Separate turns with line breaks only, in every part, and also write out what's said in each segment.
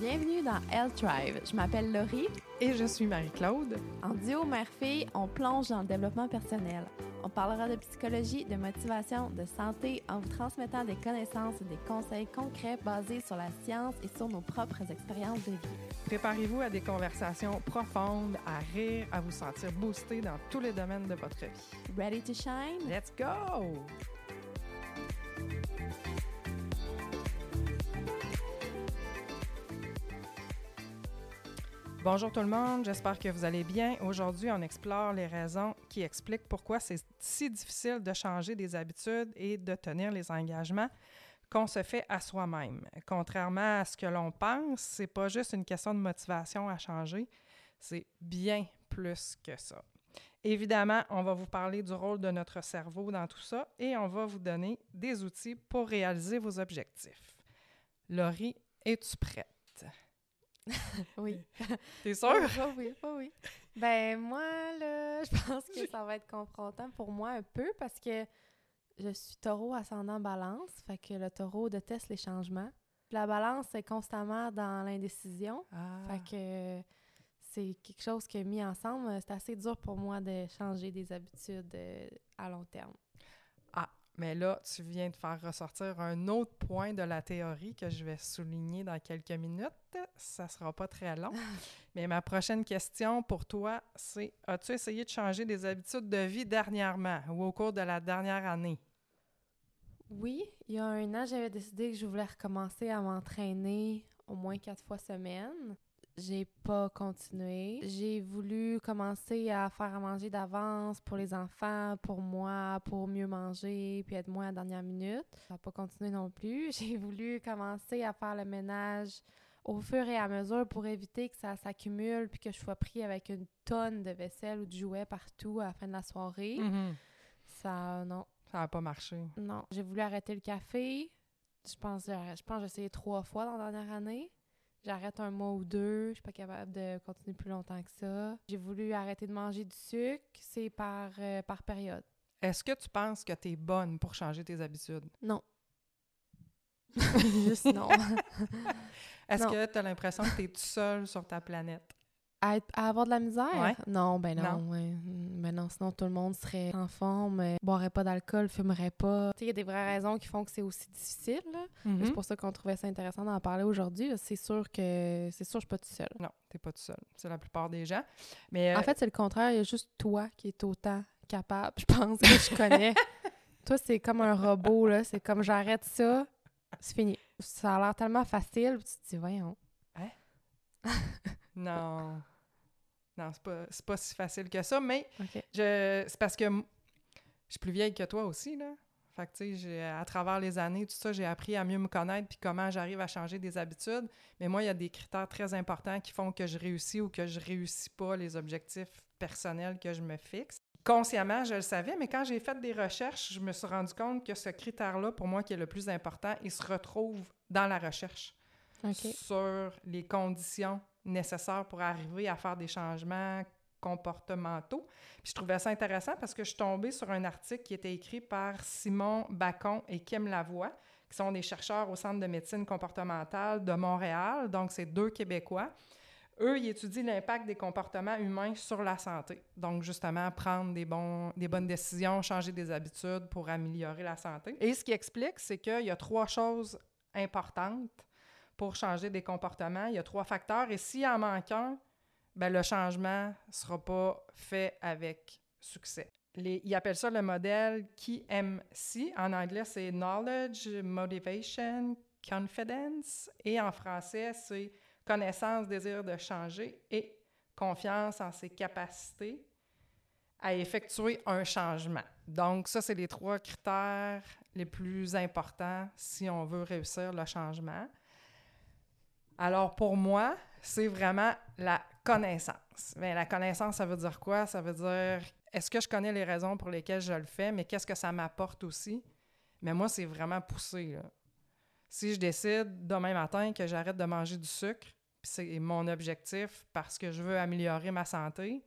Bienvenue dans Health Drive. Je m'appelle Laurie.
Et je suis Marie-Claude.
En duo mère-fille, on plonge dans le développement personnel. On parlera de psychologie, de motivation, de santé en vous transmettant des connaissances et des conseils concrets basés sur la science et sur nos propres expériences de vie.
Préparez-vous à des conversations profondes, à rire, à vous sentir boosté dans tous les domaines de votre vie.
Ready to shine?
Let's go! Bonjour tout le monde, j'espère que vous allez bien. Aujourd'hui, on explore les raisons qui expliquent pourquoi c'est si difficile de changer des habitudes et de tenir les engagements qu'on se fait à soi-même. Contrairement à ce que l'on pense, c'est pas juste une question de motivation à changer, c'est bien plus que ça. Évidemment, on va vous parler du rôle de notre cerveau dans tout ça et on va vous donner des outils pour réaliser vos objectifs. Laurie, es-tu prête?
oui.
T'es sûre?
Oh, oui, oh, oui. Ben, moi, là, je pense que ça va être confrontant pour moi un peu parce que je suis taureau ascendant balance, fait que le taureau déteste les changements. La balance est constamment dans l'indécision,
Ah.
fait que c'est quelque chose que mis ensemble, c'est assez dur pour moi de changer des habitudes euh, à long terme.
Mais là, tu viens de faire ressortir un autre point de la théorie que je vais souligner dans quelques minutes. Ça sera pas très long. Mais ma prochaine question pour toi, c'est as-tu essayé de changer des habitudes de vie dernièrement ou au cours de la dernière année?
Oui, il y a un an, j'avais décidé que je voulais recommencer à m'entraîner au moins quatre fois semaine. J'ai pas continué. J'ai voulu commencer à faire à manger d'avance pour les enfants, pour moi, pour mieux manger, puis être moins à la dernière minute. Ça n'a pas continué non plus. J'ai voulu commencer à faire le ménage au fur et à mesure pour éviter que ça s'accumule puis que je sois pris avec une tonne de vaisselle ou de jouets partout à la fin de la soirée. Ça, non,
Ça n'a pas marché.
non, j'ai voulu arrêter le café. Je pense, je pense que j'ai essayé trois fois dans la dernière année. J'arrête un mois ou deux. Je suis pas capable de continuer plus longtemps que ça. J'ai voulu arrêter de manger du sucre. C'est par, euh, par période.
Est-ce que tu penses que tu es bonne pour changer tes habitudes?
Non. Juste non.
Est-ce que tu as l'impression que tu es tout seul sur ta planète?
À, être- à avoir de la misère?
Ouais.
Non, ben non.
Non.
ouais. Ben non, sinon tout le monde serait en forme, euh, boirait pas d'alcool, fumerait pas. Tu sais, il y a des vraies raisons qui font que c'est aussi difficile.
Mhm.
C'est pour ça qu'on trouvait ça intéressant d'en parler aujourd'hui. C'est sûr que c'est sûr que je suis pas toute seule.
Non, tu pas tout seul. C'est la plupart des gens. Mais
En
euh,
fait, c'est le contraire. Il y a juste toi qui est autant capable, je pense, que je connais. toi, c'est comme un robot, là. C'est comme j'arrête ça, c'est fini. Ça a l'air tellement facile, tu te dis, voyons.
non. Non, c'est pas, pas si facile que ça, mais je, c'est parce que je suis plus vieille que toi aussi, là. Fait que, tu sais, j'ai- à travers les années, tout ça, j'ai appris à mieux me connaître puis comment j'arrive à changer des habitudes. Mais moi, il y a des critères très importants qui font que je réussis ou que je réussis pas les objectifs personnels que je me fixe. Consciemment, je le savais, mais quand j'ai fait des recherches, je me suis rendu compte que ce critère-là, pour moi, qui est le plus important, il se retrouve dans la recherche sur les conditions nécessaires pour arriver à faire des changements comportementaux. Puis je trouvais ça intéressant parce que je suis tombée sur un article qui était écrit par Simon Bacon et Kim Lavoie, qui sont des chercheurs au Centre de médecine comportementale de Montréal. Donc, c'est deux Québécois. Eux, ils étudient l'impact des comportements humains sur la santé. Donc, justement, prendre des, des bonnes décisions, changer des habitudes pour améliorer la santé. Et ce qui explique, c'est qu'il y a trois choses importantes pour changer des comportements. Il y a trois facteurs et s'il en manque un, ben, le changement ne sera pas fait avec succès. Les- ils appellent ça le modèle KMC. En anglais, c'est Knowledge, Motivation, Confidence. Et en français, c'est connaissance, désir de changer et confiance en ses capacités à effectuer un changement. Donc, ça, c'est les trois critères les plus importants si on veut réussir le changement. Alors, pour moi, c'est vraiment la connaissance. Bien, la connaissance, ça veut dire quoi? Ça veut dire, est-ce que je connais les raisons pour lesquelles je le fais, mais qu'est-ce que ça m'apporte aussi? Mais moi, c'est vraiment poussé. Si je décide demain matin que j'arrête de manger du sucre, puis c'est mon objectif parce que je veux améliorer ma santé,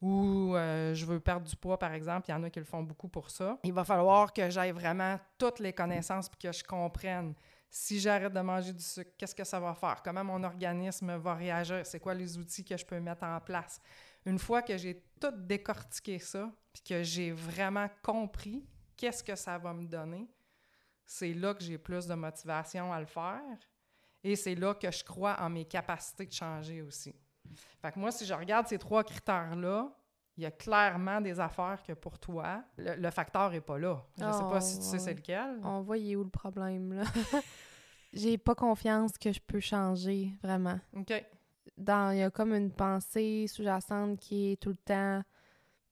ou euh, je veux perdre du poids, par exemple, il y en a qui le font beaucoup pour ça, il va falloir que j'aille vraiment toutes les connaissances puis que je comprenne Si j'arrête de manger du sucre, qu'est-ce que ça va faire? Comment mon organisme va réagir? C'est quoi les outils que je peux mettre en place? Une fois que j'ai tout décortiqué ça, puis que j'ai vraiment compris qu'est-ce que ça va me donner, c'est là que j'ai plus de motivation à le faire. Et c'est là que je crois en mes capacités de changer aussi. Fait que moi, si je regarde ces trois critères-là, il y a clairement des affaires que pour toi, le, facteur n'est pas là. Je ne sais pas si tu sais c'est lequel.
On voit où le problème, là? J'ai pas confiance que je peux changer, vraiment.
OK.
Dans, il y a comme une pensée sous-jacente qui est tout le temps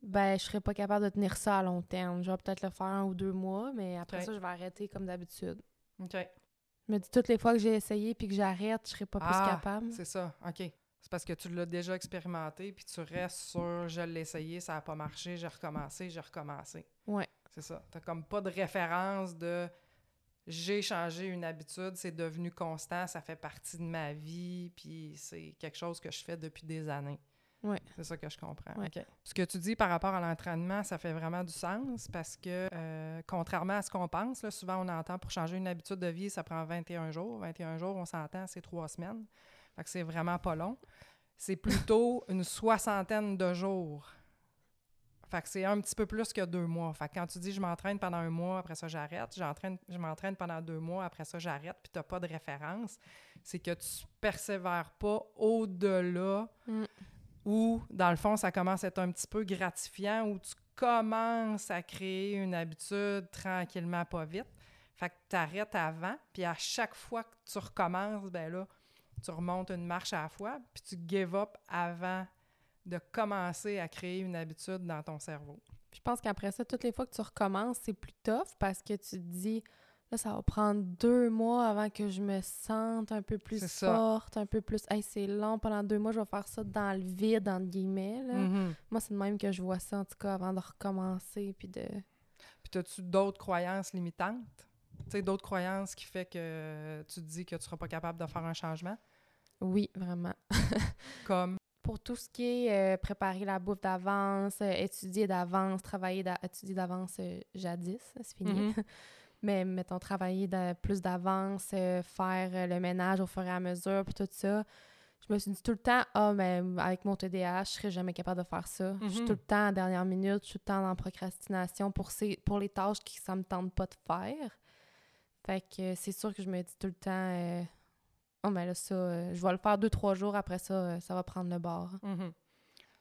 ben, je serais pas capable de tenir ça à long terme. Je vais peut-être le faire un ou deux mois, mais après ça, je vais arrêter comme d'habitude.
OK.
Je me dis toutes les fois que j'ai essayé puis que j'arrête, je serais pas plus
Ah,
capable.
C'est ça, OK. C'est parce que tu l'as déjà expérimenté, puis tu restes sur je l'ai essayé, ça n'a pas marché, j'ai recommencé, j'ai recommencé.
Ouais.
C'est ça. Tu comme pas de référence de j'ai changé une habitude, c'est devenu constant, ça fait partie de ma vie, puis c'est quelque chose que je fais depuis des années.
Ouais.
C'est ça que je comprends.
Ouais.
OK. Ce que tu dis par rapport à l'entraînement, ça fait vraiment du sens parce que, euh, contrairement à ce qu'on pense, là, souvent on entend pour changer une habitude de vie, ça prend 21 jours. 21 jours, on s'entend, c'est trois semaines. Fait que c'est vraiment pas long. C'est plutôt une soixantaine de jours. Fait que c'est un petit peu plus que deux mois. Fait que quand tu dis je m'entraîne pendant un mois, après ça j'arrête, j'entraîne, je m'entraîne pendant deux mois, après ça j'arrête, puis t'as pas de référence, c'est que tu persévères pas au-delà
Mm.
où, dans le fond, ça commence à être un petit peu gratifiant, où tu commences à créer une habitude tranquillement, pas vite. Fait que tu arrêtes avant, puis à chaque fois que tu recommences, ben là, tu remontes une marche à la fois, puis tu give up avant de commencer à créer une habitude dans ton cerveau.
Je pense qu'après ça, toutes les fois que tu recommences, c'est plus tough parce que tu te dis, là, ça va prendre deux mois avant que je me sente un peu plus forte, un peu plus, hey, c'est long, pendant deux mois, je vais faire ça dans le vide, entre guillemets. Là.
Mhm.
Moi, c'est de même que je vois ça, en tout cas, avant de recommencer, puis de...
Puis as-tu d'autres croyances limitantes? Tu sais, d'autres croyances qui fait que tu te dis que tu seras pas capable de faire un changement?
Oui, vraiment.
Comme,
Pour tout ce qui est euh, préparer la bouffe d'avance, euh, étudier d'avance, travailler étudier d'avance euh, jadis, c'est fini.
Mhm.
Mais mettons, travailler de- plus d'avance, faire le ménage au fur et à mesure, puis tout ça. Je me suis dit tout le temps, ah, mais avec mon TDAH, je serais jamais capable de faire ça. Je suis
Mhm.
tout le temps à la dernière minute, je suis tout le temps en procrastination pour, ces, pour les tâches qui ça me tente pas de faire. Fait que c'est sûr que je me dis tout le temps, oh, mais là, ça, euh, je vais le faire deux, trois jours, après ça, euh, ça va prendre le bord.
Mhm.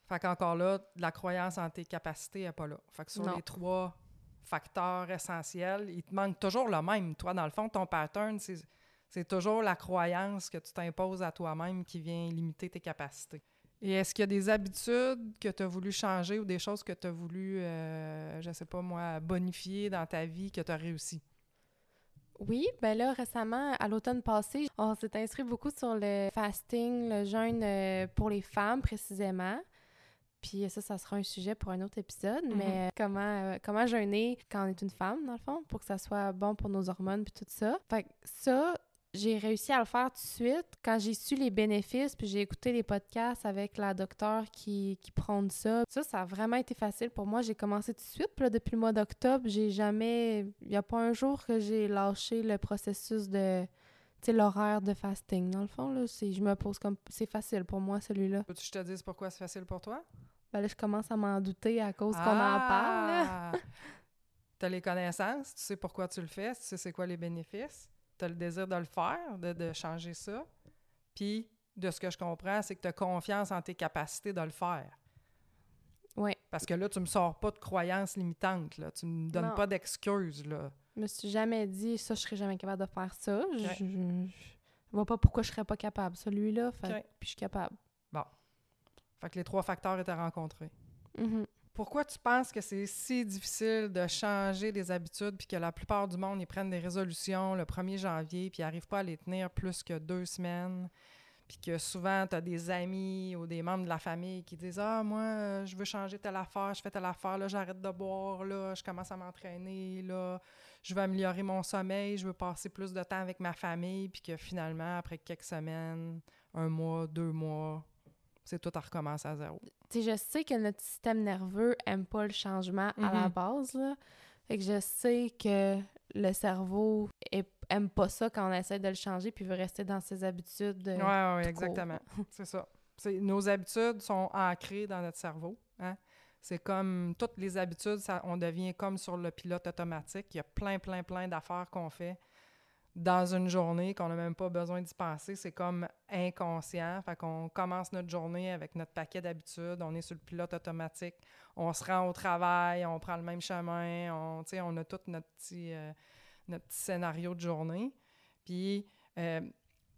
Fait qu'encore là, la croyance en tes capacités n'est pas là. Fait que sur
Non.
les trois facteurs essentiels, il te manque toujours le même. Toi, dans le fond, ton pattern, c'est, c'est toujours la croyance que tu t'imposes à toi-même qui vient limiter tes capacités. Et est-ce qu'il y a des habitudes que tu as voulu changer ou des choses que tu as voulu, euh, je sais pas moi, bonifier dans ta vie que tu as réussi?
Oui, ben là, récemment, à l'automne passé, on s'est inscrit beaucoup sur le fasting, le jeûne euh, pour les femmes précisément. Puis ça, ça sera un sujet pour un autre épisode,
Mhm.
mais euh, comment, euh, comment jeûner quand on est une femme, dans le fond, pour que ça soit bon pour nos hormones puis tout ça. Fait que ça, j'ai réussi à le faire tout de suite quand j'ai su les bénéfices, puis j'ai écouté les podcasts avec la docteure qui, qui prône ça. Ça, ça a vraiment été facile pour moi. J'ai commencé tout de suite, puis là, depuis le mois d'octobre, j'ai jamais... Il n'y a pas un jour que j'ai lâché le processus de... Tu sais, l'horaire de fasting, dans le fond, là, c'est, je me pose comme... C'est facile pour moi, celui-là.
Peux-tu que je te dise pourquoi c'est facile pour toi?
Ben là, je commence à m'en douter à cause qu'on en parle, là.
tu as les connaissances, tu sais pourquoi tu le fais, tu sais c'est quoi les bénéfices, tu as le désir de le faire, de, de changer ça. Puis, de ce que je comprends, c'est que tu as confiance en tes capacités de le faire.
Oui.
Parce que là, tu me sors pas de croyances limitantes, là. Tu me donnes
Non.
pas d'excuses, là.
Je me suis jamais dit, ça, je serais jamais capable de faire ça. Je, je, je- je vois pas pourquoi je serais pas capable. Celui-là, fait, puis je suis capable.
Fait que les trois facteurs étaient rencontrés.
Mhm.
Pourquoi tu penses que c'est si difficile de changer des habitudes puis que la plupart du monde, ils prennent des résolutions le 1er janvier puis ils n'arrivent pas à les tenir plus que deux semaines? Puis que souvent, tu as des amis ou des membres de la famille qui disent Ah, moi, euh, je veux changer telle affaire, je fais telle affaire, là, j'arrête de boire, là, je commence à m'entraîner, là, je veux améliorer mon sommeil, je veux passer plus de temps avec ma famille, puis que finalement, après quelques semaines, un mois, deux mois, c'est tout à recommencer à zéro.
Tu sais, je sais que notre système nerveux aime pas le changement à la
Mhm.
base, là. Fait que je sais que le cerveau aime pas ça quand on essaie de le changer puis veut rester dans ses habitudes.
Oui,
euh,
ouais,
tout
exactement. C'est ça. Nos habitudes sont ancrées dans notre cerveau. Hein? C'est comme toutes les habitudes, ça, on devient comme sur le pilote automatique. Il y a plein, plein, plein d'affaires qu'on fait dans une journée qu'on n'a même pas besoin d'y penser. C'est comme inconscient. Fait qu'on commence notre journée avec notre paquet d'habitudes. On est sur le pilote automatique. On se rend au travail, on prend le même chemin. On, on a tout notre petit, euh, notre petit scénario de journée. Puis, euh,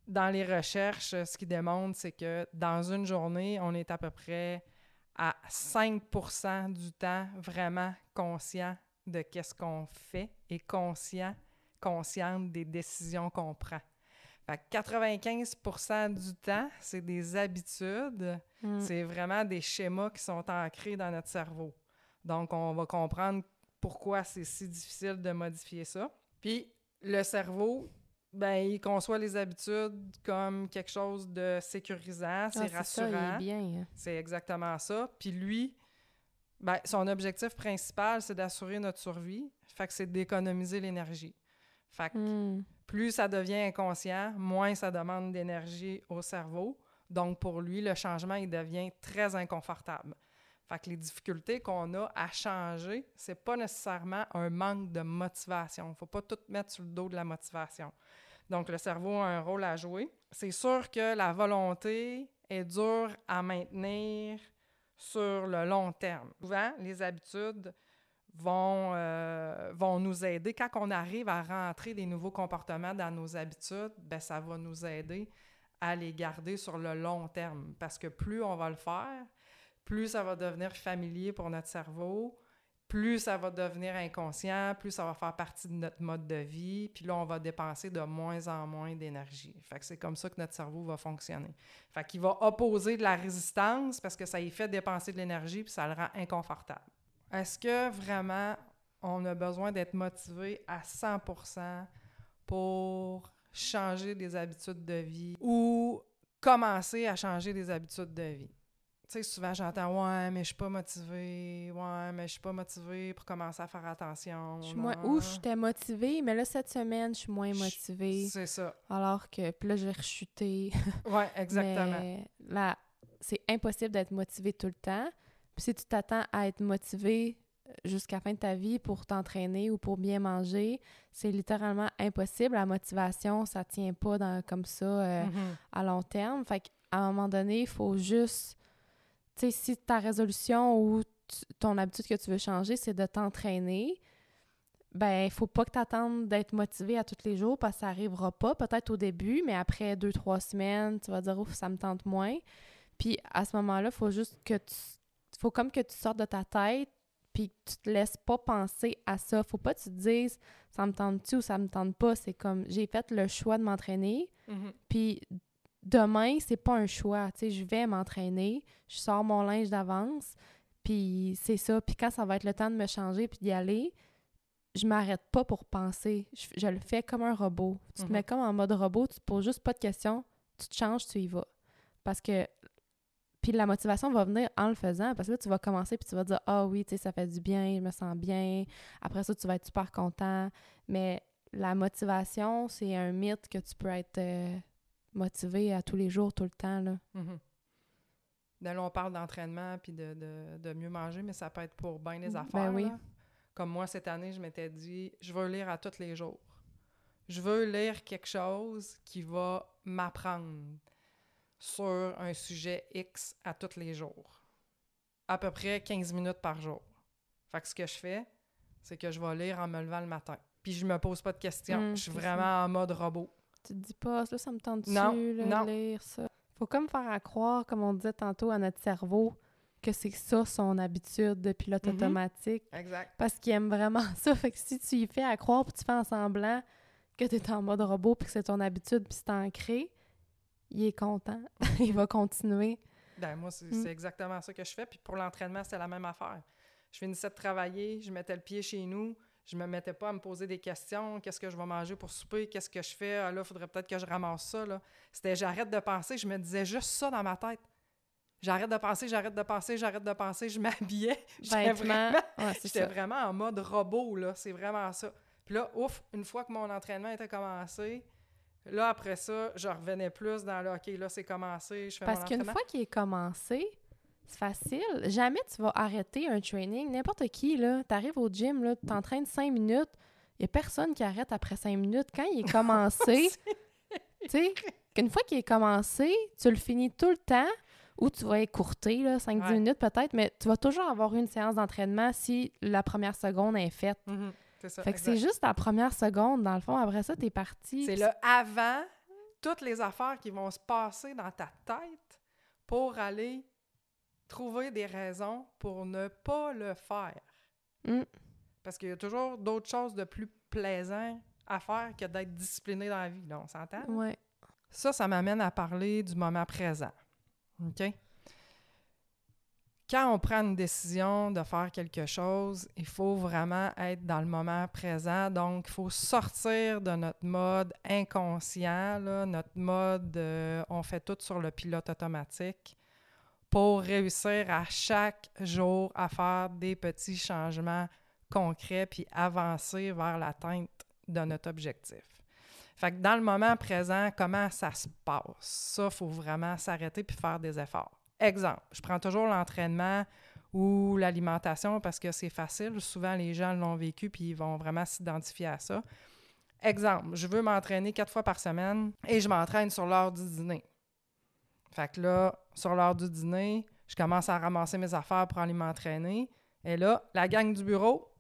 dans les recherches, ce qui démontre, c'est que dans une journée, on est à peu près à 5% du temps vraiment conscient de qu'est-ce qu'on fait et conscient, consciente des décisions qu'on prend. Fait que 95% du temps, c'est des habitudes,
Mm.
c'est vraiment des schémas qui sont ancrés dans notre cerveau. Donc, on va comprendre pourquoi c'est si difficile de modifier ça. Puis, le cerveau, ben, il conçoit les habitudes comme quelque chose de sécurisant, c'est
Ah,
rassurant.
hein.
C'est exactement ça. Puis lui, ben, son objectif principal, c'est d'assurer notre survie. Fait que c'est d'économiser l'énergie. Fait que
Mm.
plus ça devient inconscient, moins ça demande d'énergie au cerveau. Donc, pour lui, le changement, il devient très inconfortable. Fait que les difficultés qu'on a à changer, c'est pas nécessairement un manque de motivation. Faut pas tout mettre sur le dos de la motivation. Donc, le cerveau a un rôle à jouer. C'est sûr que la volonté est dure à maintenir sur le long terme. Souvent, les habitudes vont, euh, vont nous aider. Quand on arrive à rentrer des nouveaux comportements dans nos habitudes, ben, ça va nous aider à les garder sur le long terme. Parce que plus on va le faire, plus ça va devenir familier pour notre cerveau, plus ça va devenir inconscient, plus ça va faire partie de notre mode de vie, puis là, on va dépenser de moins en moins d'énergie. Fait que c'est comme ça que notre cerveau va fonctionner. Fait va opposer de la résistance parce que ça y fait dépenser de l'énergie, puis ça le rend inconfortable. Est-ce que vraiment on a besoin d'être motivé à 100% pour changer des habitudes de vie ou commencer à changer des habitudes de vie? Tu sais, souvent j'entends Ouais, mais je suis pas motivé. Ouais, mais je suis pas motivé pour commencer à faire attention.
Je suis moins... J'étais motivée, mais là, cette semaine, je suis moins motivée.
C'est ça.
Alors que, puis là, je vais rechuter.
Ouais, exactement.
Mais là, c'est impossible d'être motivé tout le temps. Puis si tu t'attends à être motivé euh, jusqu'à la fin de ta vie pour t'entraîner ou pour bien manger, c'est littéralement impossible. La motivation, ça tient pas dans, comme ça euh,
Mhm.
à long terme. Fait qu'à un moment donné, il faut juste... Tu sais, si ta résolution ou ton habitude que tu veux changer, c'est de t'entraîner, ben, il faut pas que tu attendes d'être motivé à tous les jours parce que ça arrivera pas, peut-être au début, mais après deux, trois semaines, tu vas dire, ouf, ça me tente moins. Puis à ce moment-là, il faut juste que tu. Faut comme que tu sortes de ta tête, puis que tu te laisses pas penser à ça. Faut pas que tu te dises, ça me tente-tu ou ça me tente pas? C'est comme, j'ai fait le choix de m'entraîner,
Mhm.
puis demain, c'est pas un choix. Tu sais, je vais m'entraîner, je sors mon linge d'avance, puis c'est ça. Puis quand ça va être le temps de me changer puis d'y aller, je m'arrête pas pour penser. Je, je le fais comme un robot. Tu te
Mhm.
mets comme en mode robot, tu te poses juste pas de questions, tu te changes, tu y vas. Parce que puis la motivation va venir en le faisant parce que là tu vas commencer puis tu vas dire ah oui, tu sais ça fait du bien, je me sens bien. Après ça tu vas être super content, mais la motivation, c'est un mythe que tu peux être euh, motivé à tous les jours, tout le temps. Là.
Mhm. Là, là, on parle d'entraînement puis de, de- de mieux manger, mais ça peut être pour bien des
Ben
affaires.
oui.
là. Comme moi, cette année, je m'étais dit, je veux lire à tous les jours. Je veux lire quelque chose qui va m'apprendre sur un sujet X à tous les jours. À peu près 15 minutes par jour. Fait que ce que je fais, c'est que je vais lire en me levant le matin. Puis je me pose pas de questions.
Mm,
je suis vraiment en mode robot.
Tu te dis pas, là, ça me
Non,
là,
non.
de lire ça? Faut comme faire à croire, comme on disait tantôt, à notre cerveau, que c'est ça son habitude de pilote
Mhm.
automatique.
Exact.
Parce qu'il aime vraiment ça. Fait que si tu y fais à croire puis tu fais en semblant que tu es en mode robot puis que c'est ton habitude puis c'est ancré, il est content. il va continuer.
Ben, moi, c'est
Mm.
c'est exactement ça que je fais. Puis pour l'entraînement, c'est la même affaire. Je finissais de travailler, je mettais le pied chez nous, je me mettais pas à me poser des questions. Qu'est-ce que je vais manger pour souper? Qu'est-ce que je fais? Ah là, il faudrait peut-être que je ramasse ça. Là. C'était j'arrête de penser. Je me disais juste ça dans ma tête. J'arrête de penser, j'arrête de penser, j'arrête de penser. Je m'habillais. J'étais vraiment,
Ouais,
j'étais vraiment en mode robot, là. C'est vraiment ça. Puis là, ouf, une fois que mon entraînement était commencé, là, après ça, je revenais plus dans le OK, là, c'est commencé, je fais
Parce qu'une fois qu'il est commencé, c'est facile. Jamais tu vas arrêter un training. N'importe qui, là, t'arrives au gym, là, t'entraînes cinq minutes, il n'y a personne qui arrête après cinq minutes. Quand il est commencé, tu sais, qu'une fois qu'il est commencé, tu le finis tout le temps ou tu vas écourter, là, 5-10
Ouais.
minutes peut-être, mais tu vas toujours avoir une séance d'entraînement si la première seconde est faite.
Mhm, c'est ça.
Fait que c'est juste la première seconde, dans le fond. Après ça, t'es parti.
C'est le avant, toutes les affaires qui vont se passer dans ta tête pour aller trouver des raisons pour ne pas le faire.
Mm.
Parce qu'il y a toujours d'autres choses de plus plaisant à faire que d'être discipliné dans la vie, là, on s'entend?
Ouais.
Ça, ça m'amène à parler du moment présent. OK? Quand on prend une décision de faire quelque chose, il faut vraiment être dans le moment présent. Donc, il faut sortir de notre mode inconscient, notre mode euh, on fait tout sur le pilote automatique pour réussir à chaque jour à faire des petits changements concrets puis avancer vers l'atteinte de notre objectif. Fait que dans le moment présent, comment ça se passe? Ça, il faut vraiment s'arrêter puis faire des efforts. Exemple, je prends toujours l'entraînement ou l'alimentation parce que c'est facile. Souvent, les gens l'ont vécu puis ils vont vraiment s'identifier à ça. Exemple, je veux m'entraîner quatre fois par semaine et je m'entraîne sur l'heure du dîner. Fait que là, sur l'heure du dîner, je commence à ramasser mes affaires pour aller m'entraîner. Et là, la gang du bureau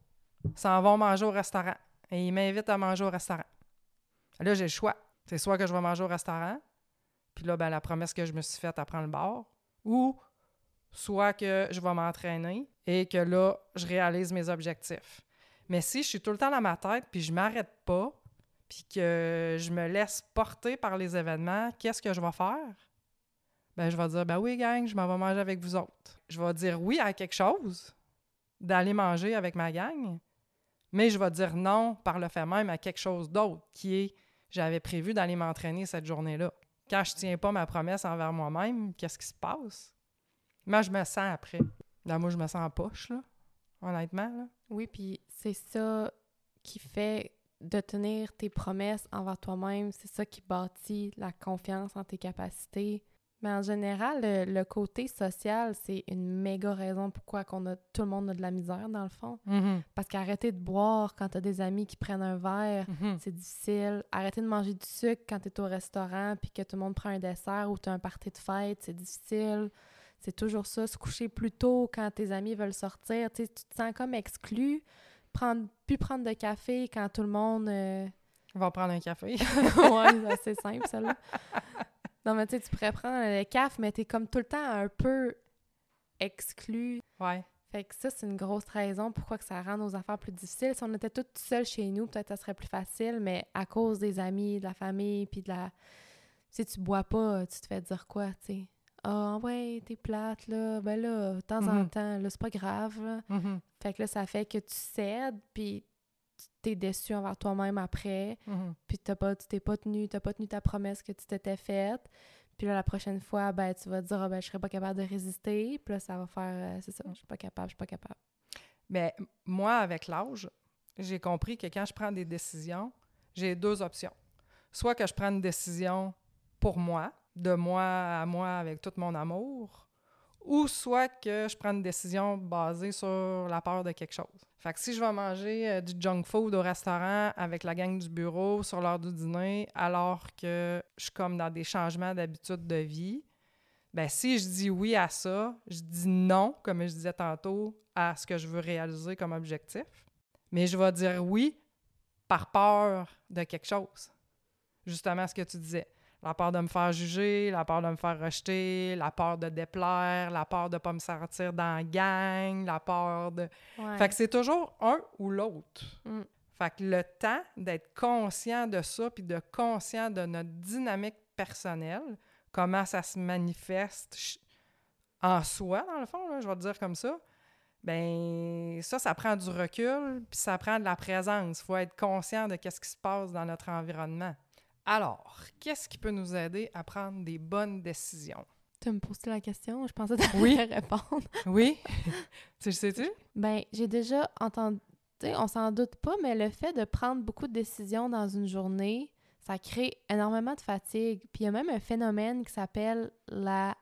s'en vont manger au restaurant. Et ils m'invitent à manger au restaurant. Là, j'ai le choix. C'est soit que je vais manger au restaurant, puis là, ben, la promesse que je me suis faite, elle prend le bord, ou soit que je vais m'entraîner et que là, je réalise mes objectifs. Mais si je suis tout le temps dans ma tête, puis je m'arrête pas, puis que je me laisse porter par les événements, qu'est-ce que je vais faire? Ben, je vais dire, ben oui, gang, je m'en vais manger avec vous autres. Je vais dire oui à quelque chose, d'aller manger avec ma gang, mais je vais dire non par le fait même à quelque chose d'autre, qui est, j'avais prévu d'aller m'entraîner cette journée-là. Quand je tiens pas ma promesse envers moi-même, qu'est-ce qui se passe? Moi, je me sens après. Là, moi, je me sens en poche, là, honnêtement. Là.
Oui, puis c'est ça qui fait de tenir tes promesses envers toi-même. C'est ça qui bâtit la confiance en tes capacités. Mais en général, le, le côté social, c'est une méga raison pourquoi qu'on a, tout le monde a de la misère, dans le fond.
Mhm,
Parce qu'arrêter de boire quand t'as des amis qui prennent un verre,
mhm.
c'est difficile. Arrêter de manger du sucre quand t'es au restaurant puis que tout le monde prend un dessert ou t'as un party de fête, c'est difficile. C'est toujours ça. Se coucher plus tôt quand tes amis veulent sortir. Tu te sens comme exclu. Prendre, plus prendre de café quand tout le monde... euh,
On va prendre un café.
ouais, c'est assez simple, ça, là. Non, mais tu sais, tu pourrais prendre le café, mais t'es comme tout le temps un peu exclu.
ouais.
Fait que ça, c'est une grosse raison pourquoi que ça rend nos affaires plus difficiles. Si on était tous seuls chez nous, peut-être ça serait plus facile, mais à cause des amis, de la famille, puis de la... Si tu bois pas, tu te fais dire quoi, tu sais? Ah ouais, t'es plate, là. Ben là, de temps en
Mhm.
temps, là, c'est pas grave, là.
Mhm,
Fait que là, ça fait que tu cèdes, puis t'es déçu envers toi-même après,
mhm.
puis t'as pas, tu t'es pas tenu, t'as pas tenu ta promesse que tu t'étais faite. Puis là, la prochaine fois, ben, tu vas te dire, ah, ben, je serais pas capable de résister. Puis là, ça va faire, euh, c'est ça, je suis pas capable, je suis pas capable.
Mais moi, avec l'âge, j'ai compris que quand je prends des décisions, j'ai deux options. Soit que je prends une décision pour moi, de moi à moi avec tout mon amour, ou soit que je prends une décision basée sur la peur de quelque chose. Fait que si je vais manger euh, du junk food au restaurant avec la gang du bureau sur l'heure du dîner, alors que je suis comme dans des changements d'habitude de vie, ben si je dis oui à ça, je dis non, comme je disais tantôt, à ce que je veux réaliser comme objectif. Mais je vais dire oui par peur de quelque chose. Justement ce que tu disais. La peur de me faire juger, la peur de me faire rejeter, la peur de déplaire, la peur de pas me sentir dans la gang, la peur de...
Ouais.
Fait que c'est toujours un ou l'autre.
Mm.
Fait que le temps d'être conscient de ça, puis de conscient de notre dynamique personnelle, comment ça se manifeste en soi, dans le fond, là, je vais te dire comme ça, ben ça, ça prend du recul, puis ça prend de la présence. Il faut être conscient de qu'est-ce qui se passe dans notre environnement. Alors, qu'est-ce qui peut nous aider à prendre des bonnes décisions?
Tu me posais la question, je pensais que tu
Oui.
répondre.
Oui? tu sais-tu?
Ben, j'ai déjà entendu on s'en doute pas, mais le fait de prendre beaucoup de décisions dans une journée, ça crée énormément de fatigue. Puis il y a même un phénomène qui s'appelle la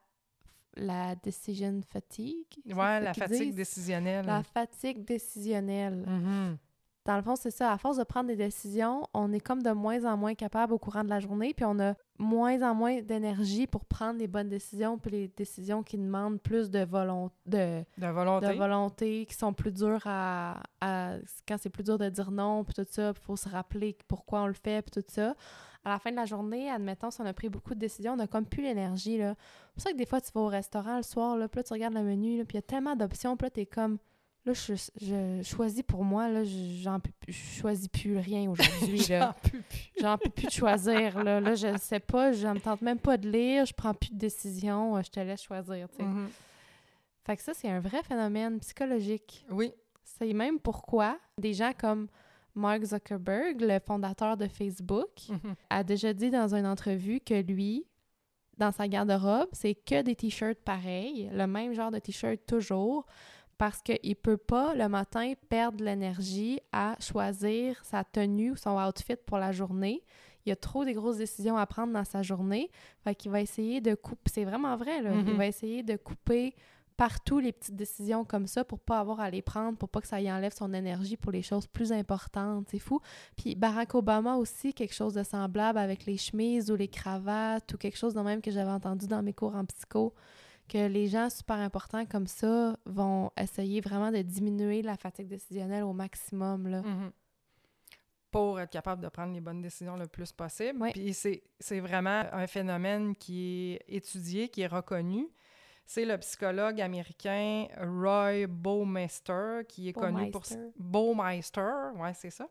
la decision fatigue.
Ouais, la fatigue
disent?
décisionnelle.
La fatigue décisionnelle.
Mhm.
Dans le fond, c'est ça. À force de prendre des décisions, on est comme de moins en moins capable au courant de la journée, puis on a moins en moins d'énergie pour prendre les bonnes décisions, puis les décisions qui demandent plus de, volon- de,
De volonté.
de volonté, qui sont plus dures à... à- quand c'est plus dur de dire non, puis tout ça, il faut se rappeler pourquoi on le fait, puis tout ça. À la fin de la journée, admettons, si on a pris beaucoup de décisions, on n'a comme plus l'énergie, là. C'est pour ça que des fois, tu vas au restaurant le soir, là, puis là, tu regardes le menu, là, puis il y a tellement d'options, puis là, t'es comme... Là, je, je choisis pour moi, là, j'en peux plus, je choisis plus rien aujourd'hui.
J'en peux plus.
J'en peux plus de choisir, là. Là, je sais pas, je me tente même pas de lire, je prends plus de décision, euh, je te laisse choisir, tu sais.
Mhm.
Fait que ça, c'est un vrai phénomène psychologique.
Oui.
C'est même pourquoi des gens comme Mark Zuckerberg, le fondateur de Facebook,
Mhm.
a déjà dit dans une entrevue que lui, dans sa garde-robe, c'est que des t-shirts pareils, le même genre de t-shirt toujours, parce qu'il peut pas le matin perdre l'énergie à choisir sa tenue ou son outfit pour la journée. Il y a trop des grosses décisions à prendre dans sa journée. Fait qu'il va essayer de couper. C'est vraiment vrai, là. Il
Mhm.
va essayer de couper partout les petites décisions comme ça pour pas avoir à les prendre, pour pas que ça y enlève son énergie pour les choses plus importantes. C'est fou. Puis Barack Obama aussi, quelque chose de semblable avec les chemises ou les cravates ou quelque chose de même que j'avais entendu dans mes cours en psycho, que les gens super importants comme ça vont essayer vraiment de diminuer la fatigue décisionnelle au maximum. Là.
Mhm. Pour être capable de prendre les bonnes décisions le plus possible.
Oui.
Puis c'est vraiment un phénomène qui est étudié, qui est reconnu. C'est le psychologue américain Roy Baumeister, qui est connu pour...
Baumeister,
ouais, c'est ça.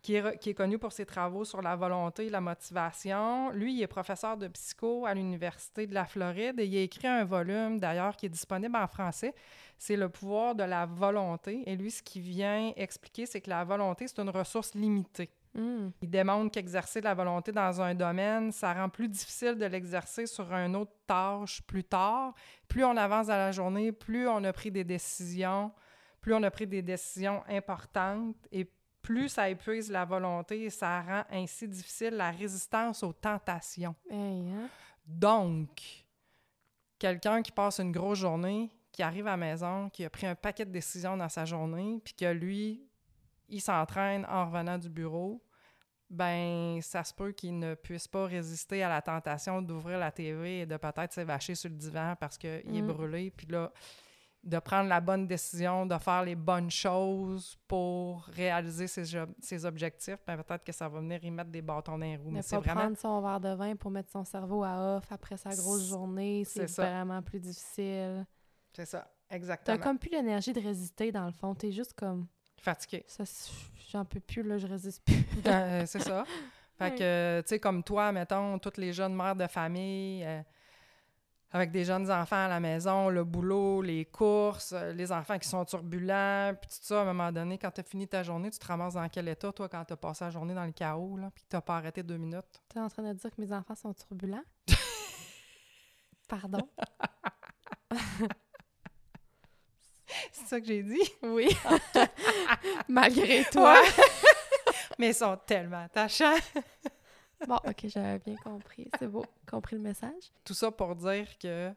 Qui est, re- qui est connu pour ses travaux sur la volonté et la motivation. Lui, il est professeur de psycho à l'Université de la Floride et il a écrit un volume, d'ailleurs, qui est disponible en français. C'est Le pouvoir de la volonté. Et lui, ce qu'il vient expliquer, c'est que la volonté, c'est une ressource limitée.
Hmm.
Il démontre qu'exercer la volonté dans un domaine, ça rend plus difficile de l'exercer sur une autre tâche plus tard. Plus on avance dans la journée, plus on a pris des décisions, plus on a pris des décisions importantes et plus ça épuise la volonté et ça rend ainsi difficile la résistance aux tentations.
Hey, hein?
Donc, quelqu'un qui passe une grosse journée, qui arrive à la maison, qui a pris un paquet de décisions dans sa journée, puis que lui, il s'entraîne en revenant du bureau, ben ça se peut qu'il ne puisse pas résister à la tentation d'ouvrir la TV et de peut-être s'évacher sur le divan parce qu'il est
Mm.
brûlé, puis là, de prendre la bonne décision, de faire les bonnes choses pour réaliser ses, ses objectifs, ben peut-être que ça va venir y mettre des bâtons dans les roues. Mais c'est vraiment...
prendre son verre de vin pour mettre son cerveau à off après sa grosse journée, c'est vraiment plus difficile.
C'est ça,
T'as
exactement.
comme plus l'énergie de résister dans le fond. T'es juste comme
Fatigué.
j'en peux plus là, je résiste plus.
Euh, c'est ça. Fait que, tu sais, comme toi, mettons, toutes les jeunes mères de famille, euh, avec des jeunes enfants à la maison, le boulot, les courses, euh, les enfants qui sont turbulents, puis tout ça, à un moment donné, quand tu as fini ta journée, tu te ramasses dans quel état, toi, quand tu as passé la journée dans le chaos, là, puis que tu n'as pas arrêté deux minutes?
T'es en train de dire que mes enfants sont turbulents? Pardon?
C'est ça que j'ai dit?
Oui. Malgré toi.
Ouais. Mais ils sont tellement attachants.
Bon, ok, j'avais bien compris. C'est beau. Compris le message?
Tout ça pour dire que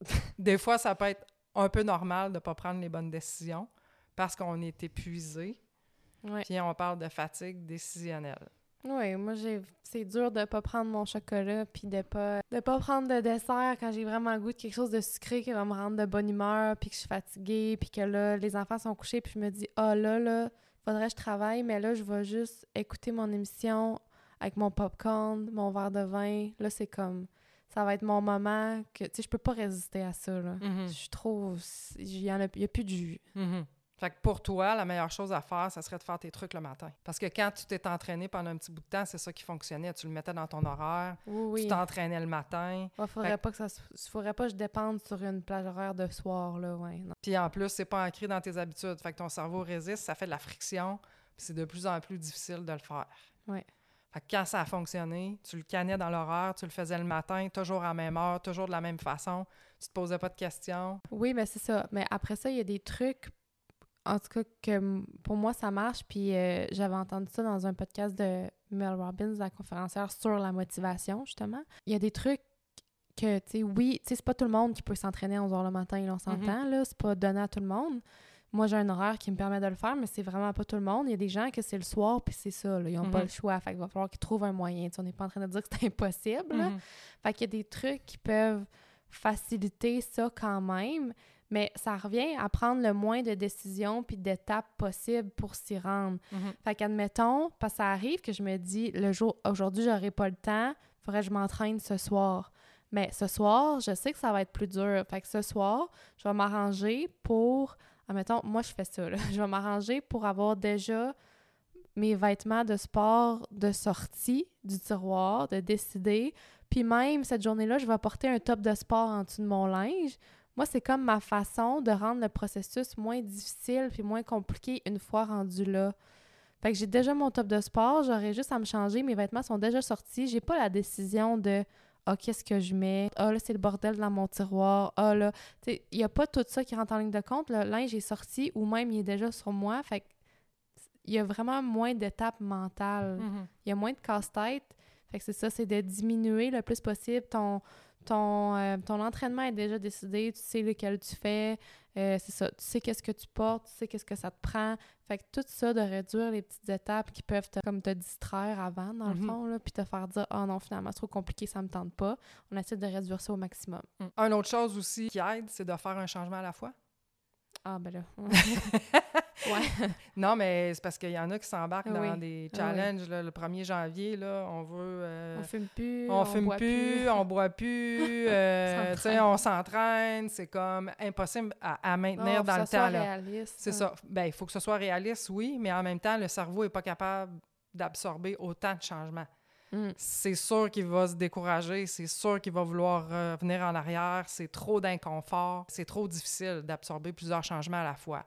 des fois, ça peut être un peu normal de ne pas prendre les bonnes décisions parce qu'on est épuisé.
Oui.
Puis on parle de fatigue décisionnelle.
Oui, moi j'ai c'est dur de pas prendre mon chocolat puis de pas de pas prendre de dessert quand j'ai vraiment le goût de quelque chose de sucré qui va me rendre de bonne humeur puis que je suis fatiguée puis que là les enfants sont couchés puis je me dis "Ah là là, faudrait que je travaille mais là je vais juste écouter mon émission avec mon popcorn, mon verre de vin." Là c'est comme ça va être mon moment que tu sais je peux pas résister à ça là.
Mhm.
Je suis trop il y en a, y a plus de jus.
Mhm. Fait que pour toi, la meilleure chose à faire, ça serait de faire tes trucs le matin. Parce que quand tu t'es entraîné pendant un petit bout de temps, c'est ça qui fonctionnait. Tu le mettais dans ton horaire,
Oui
tu
oui.
t'entraînais le matin.
Il faudrait
Fait-
pas que ça faudrait pas que je dépende sur une plage horaire de soir là, ouais. non.
Puis en plus, c'est pas ancré dans tes habitudes. Fait que ton cerveau résiste, ça fait de la friction, puis c'est de plus en plus difficile de le faire.
Ouais.
Fait que quand ça a fonctionné, tu le cannais dans l'horaire, tu le faisais le matin, toujours à la même heure, toujours de la même façon. Tu te posais pas de questions.
Oui, mais c'est ça. Mais après ça, il y a des trucs en tout cas, que pour moi, ça marche. Puis euh, j'avais entendu ça dans un podcast de Mel Robbins, la conférencière, sur la motivation, justement. Il y a des trucs que, tu sais, oui, tu sais, c'est pas tout le monde qui peut s'entraîner à 11 h le matin, là, on s'entend, là. C'est pas donné à tout le monde. Moi, j'ai un horaire qui me permet de le faire, mais c'est vraiment pas tout le monde. Il y a des gens que c'est le soir, puis c'est ça, là. Ils ont pas
Mhm.
le choix. Fait qu'il va falloir qu'ils trouvent un moyen. Tu sais, on n'est pas en train de dire que c'est impossible.
Mhm.
Fait qu'il y a des trucs qui peuvent faciliter ça quand même, mais ça revient à prendre le moins de décisions puis d'étapes possibles pour s'y rendre.
Mhm.
Fait qu'admettons, parce que ça arrive que je me dis, le jour, aujourd'hui, j'aurai pas le temps, faudrait que je m'entraîne ce soir. Mais ce soir, je sais que ça va être plus dur. Fait que ce soir, je vais m'arranger pour, admettons, moi, je fais ça. Je vais m'arranger pour avoir déjà mes vêtements de sport de sortie du tiroir, de décider. Puis même cette journée-là, je vais porter un top de sport en dessous de mon linge. Moi, c'est comme ma façon de rendre le processus moins difficile puis moins compliqué une fois rendu là. Fait que j'ai déjà mon top de sport, j'aurais juste à me changer, mes vêtements sont déjà sortis, j'ai pas la décision de ah qu'est-ce que je mets, ah là c'est le bordel dans mon tiroir, ah là, tu sais, il y a pas tout ça qui rentre en ligne de compte, le linge est sorti ou même il est déjà sur moi, fait que il y a vraiment moins d'étapes mentales.
Mhm.
il y a moins de casse-tête. Fait que c'est ça, c'est de diminuer le plus possible ton ton, euh, ton entraînement est déjà décidé, tu sais lequel tu fais, euh, c'est ça, tu sais qu'est-ce que tu portes, tu sais qu'est-ce que ça te prend. Fait que tout ça, de réduire les petites étapes qui peuvent te, comme te distraire avant, dans le
Mhm.
fond, là, puis te faire dire « Ah non, finalement, c'est trop compliqué, ça me tente pas », on essaie de réduire ça au maximum.
Mhm. Une autre chose aussi qui aide, c'est de faire un changement à la fois.
Ah ben là, ouais.
Non, mais c'est parce qu'il y en a qui s'embarquent
oui.
dans des
oui.
challenges. là, le 1er janvier, là, on veut... euh,
on fume plus,
on, fume
boit
plus, on boit plus, euh, on s'entraîne. C'est comme impossible à, à maintenir
Non,
dans
faut
le temps. là.
réaliste,
C'est
hein.
ça. Ben, il faut que ce soit réaliste, oui, mais en même temps, le cerveau n'est pas capable d'absorber autant de changements.
Mm.
C'est sûr qu'il va se décourager, c'est sûr qu'il va vouloir revenir en arrière, c'est trop d'inconfort, c'est trop difficile d'absorber plusieurs changements à la fois.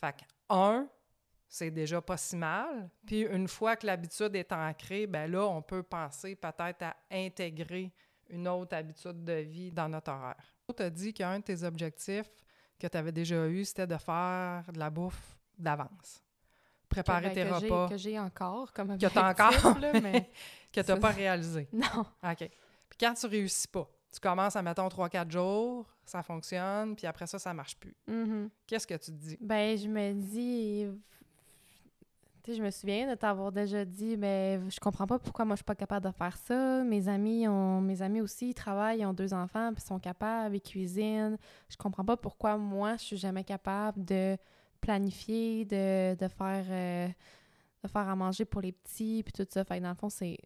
Fait que, un, c'est déjà pas si mal. Puis une fois que l'habitude est ancrée, ben là, on peut penser peut-être à intégrer une autre habitude de vie dans notre horaire. Tu as dit qu'un de tes objectifs que tu avais déjà eu, c'était de faire de la bouffe d'avance. Préparer
Que,
tes
ben, que j'ai-
repas
Que j'ai encore comme
Que t'as
objectif,
encore.
là, mais
que tu n'as pas réalisé.
non.
OK. Puis quand tu réussis pas, tu commences à, mettons, 3-4 jours, ça fonctionne, puis après ça, ça marche plus.
Mhm.
Qu'est-ce que tu te dis?
Ben, je me dis. Tu sais, je me souviens de t'avoir déjà dit, mais je comprends pas pourquoi moi je suis pas capable de faire ça. Mes amis ont, mes amis aussi ils travaillent, ils ont deux enfants, puis ils sont capables, ils cuisinent. Je comprends pas pourquoi moi je suis jamais capable de planifier, de, de faire, euh, de faire à manger pour les petits, puis tout ça. Fait que dans le fond, c'est,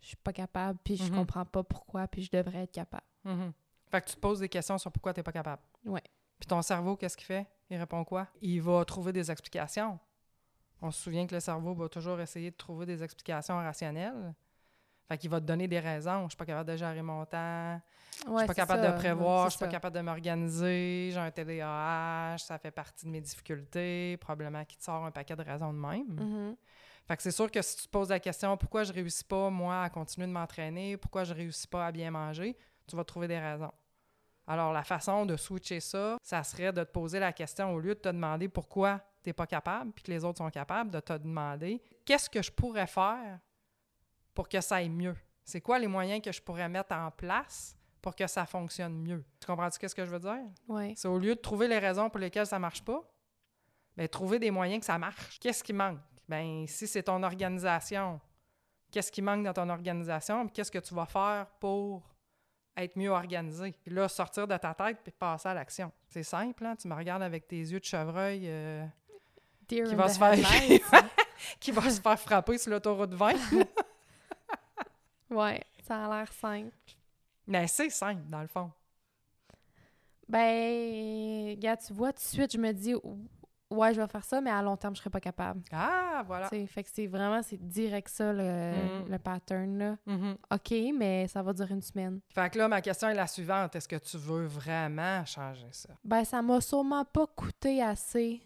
je suis pas capable, puis je
Mhm.
comprends pas pourquoi, puis je devrais être capable.
Mhm. Fait que tu te poses des questions sur pourquoi tu n'es pas capable.
Ouais.
Puis ton cerveau, qu'est-ce qu'il fait? Il répond quoi? Il va trouver des explications. On se souvient que le cerveau va toujours essayer de trouver des explications rationnelles. Fait qu'il va te donner des raisons. Je suis pas capable de gérer mon temps. je
Ouais,
suis pas capable
ça,
de prévoir.
ouais,
Je suis pas capable de m'organiser. J'ai un TDAH. Ça fait partie de mes difficultés. Probablement qu'il te sort un paquet de raisons de même.
Mhm.
Fait que c'est sûr que si tu te poses la question pourquoi je réussis pas, moi, à continuer de m'entraîner, pourquoi je réussis pas à bien manger, tu vas trouver des raisons. Alors, la façon de switcher ça, ça serait de te poser la question au lieu de te demander pourquoi tu n'es pas capable, puis que les autres sont capables, de te demander qu'est-ce que je pourrais faire pour que ça aille mieux? C'est quoi les moyens que je pourrais mettre en place pour que ça fonctionne mieux? Tu comprends-tu qu'est-ce que je veux dire?
Ouais.
C'est au lieu de trouver les raisons pour lesquelles ça marche pas, ben, trouver des moyens que ça marche. Qu'est-ce qui manque? Ben, si c'est ton organisation, qu'est-ce qui manque dans ton organisation? Puis qu'est-ce que tu vas faire pour être mieux organisé? Puis là, sortir de ta tête puis passer à l'action. C'est simple, hein? Tu me regardes avec tes yeux de chevreuil euh, qui, va se faire,
headlights.
qui va se faire frapper sur l'autoroute 20.
ouais, ça a l'air simple.
Mais c'est simple, dans le fond.
Ben, gars, tu vois, tout de suite, je me dis, ouais, je vais faire ça, mais à long terme, je serai pas capable.
Ah, voilà.
Fait que c'est vraiment, c'est direct ça, le,
Mm.
le pattern, là.
Mhm.
OK, mais ça va durer une semaine.
Fait que là, ma question est la suivante. Est-ce que tu veux vraiment changer ça?
Ben, ça m'a sûrement pas coûté assez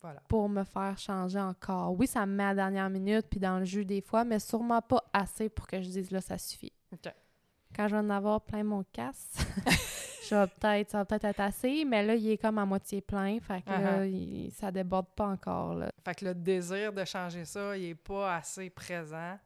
Voilà.
pour me faire changer encore. Oui, ça me met à la dernière minute, puis dans le jeu des fois, mais sûrement pas assez pour que je dise, là, ça suffit.
OK.
Quand je vais en avoir plein mon casse, je vais peut-être, ça va peut-être être assez, mais là, il est comme à moitié plein, fait que là,
Uh-huh.
il- ça déborde pas encore, là.
Fait que le désir de changer ça, il est pas assez présent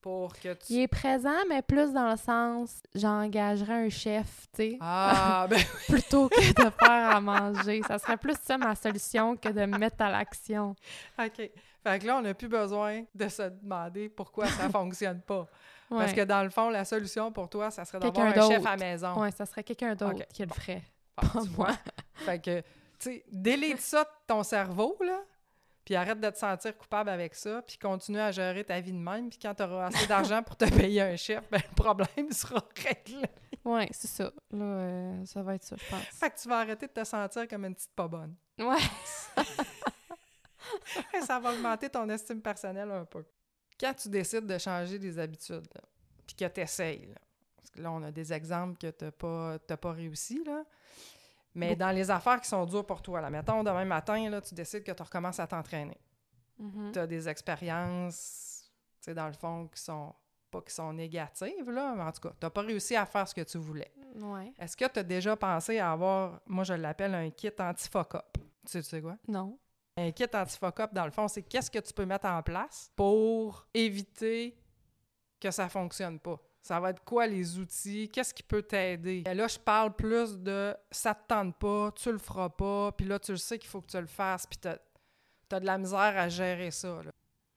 pour que tu...
Il est présent, mais plus dans le sens, j'engagerais un chef, tu sais,
Ah, ben
plutôt que de faire à manger. Ça serait plus ça ma solution que de me mettre à l'action.
OK. Fait que là, on n'a plus besoin de se demander pourquoi ça fonctionne pas. Parce que dans le fond, la solution pour toi, ça serait d'avoir
Quelqu'un
un chef à la maison.
Ouais, ça serait quelqu'un d'autre qui le ferait.
Ah,
pas moi.
Fait que, tu sais, délite ça de ton cerveau, là, puis arrête de te sentir coupable avec ça, puis continue à gérer ta vie de même, puis quand tu auras assez d'argent pour te payer un chef, ben, le problème sera réglé.
Ouais, c'est ça. Là, euh, ça va être ça, je pense.
Fait que tu vas arrêter de te sentir comme une petite pas bonne.
Ouais.
Ça va augmenter ton estime personnelle un peu. Quand tu décides de changer des habitudes, puis que tu essayes, parce que là, on a des exemples que tu n'as pas, pas réussi, là, mais
Beaucoup.
dans les affaires qui sont dures pour toi, là, mettons, demain matin, là, tu décides que tu recommences à t'entraîner.
Mhm.
Tu as des expériences, tu sais, dans le fond, qui sont pas qui sont négatives, là, mais en tout cas, tu n'as pas réussi à faire ce que tu voulais.
Ouais.
Est-ce que tu as déjà pensé à avoir, moi je l'appelle un kit anti-fuck-up? Tu sais, tu sais quoi?
Non.
Un kit anti-fuck-up, dans le fond, c'est qu'est-ce que tu peux mettre en place pour éviter que ça fonctionne pas? Ça va être quoi les outils? Qu'est-ce qui peut t'aider? Et Là, je parle plus de ça te tente pas, tu le feras pas, puis là, tu le sais qu'il faut que tu le fasses, puis t'as as de la misère à gérer ça. là.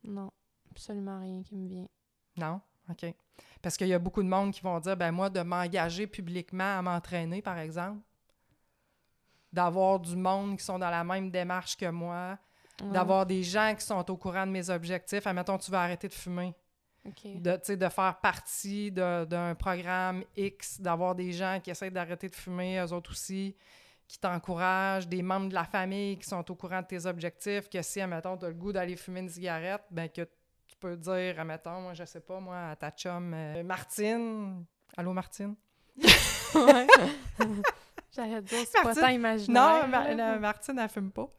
Non. Absolument rien qui me vient.
Non? OK. Parce qu'il y a beaucoup de monde qui vont dire, ben moi, de m'engager publiquement à m'entraîner, par exemple, d'avoir du monde qui sont dans la même démarche que moi,
Ouais.
d'avoir des gens qui sont au courant de mes objectifs. Admettons, tu vas arrêter de fumer,
OK.
de, de faire partie d'un programme X, d'avoir des gens qui essaient d'arrêter de fumer, eux autres aussi, qui t'encouragent, des membres de la famille qui sont au courant de tes objectifs, que si, admettons, tu as le goût d'aller fumer une cigarette, ben que tu peux dire, admettons, moi, je sais pas, moi, à ta chum, euh, Martine, allô, Martine?
J'allais dire, c'est pas
Martine-
tant imaginaire.
Non,
là.
Martine, elle fume pas.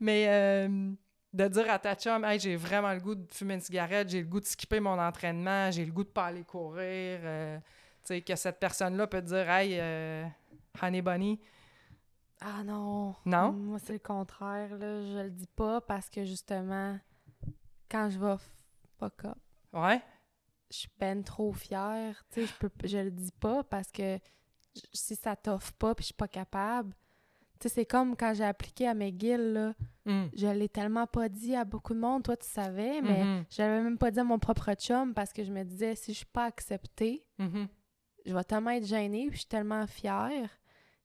Mais euh, de dire à ta chum, hey, j'ai vraiment le goût de fumer une cigarette, j'ai le goût de skipper mon entraînement, j'ai le goût de pas aller courir. euh, tu sais, que cette personne-là peut te dire, hey, euh, Honey Bunny,
Ah non.
Non?
Moi, c'est le contraire. Là. Je le dis pas parce que justement, quand je vais fuck up,
ouais,
je suis ben trop fière. Tu sais, je peux je le dis pas parce que si ça t'offre pas puis je suis pas capable. Tu sais, c'est comme quand j'ai appliqué à McGill, là.
Mm.
Je l'ai tellement pas dit à beaucoup de monde. Toi, tu savais, mais
Mhm.
je l'avais même pas dit à mon propre chum parce que je me disais, si je suis pas acceptée,
Mhm.
je vais tellement être gênée, puis je suis tellement fière.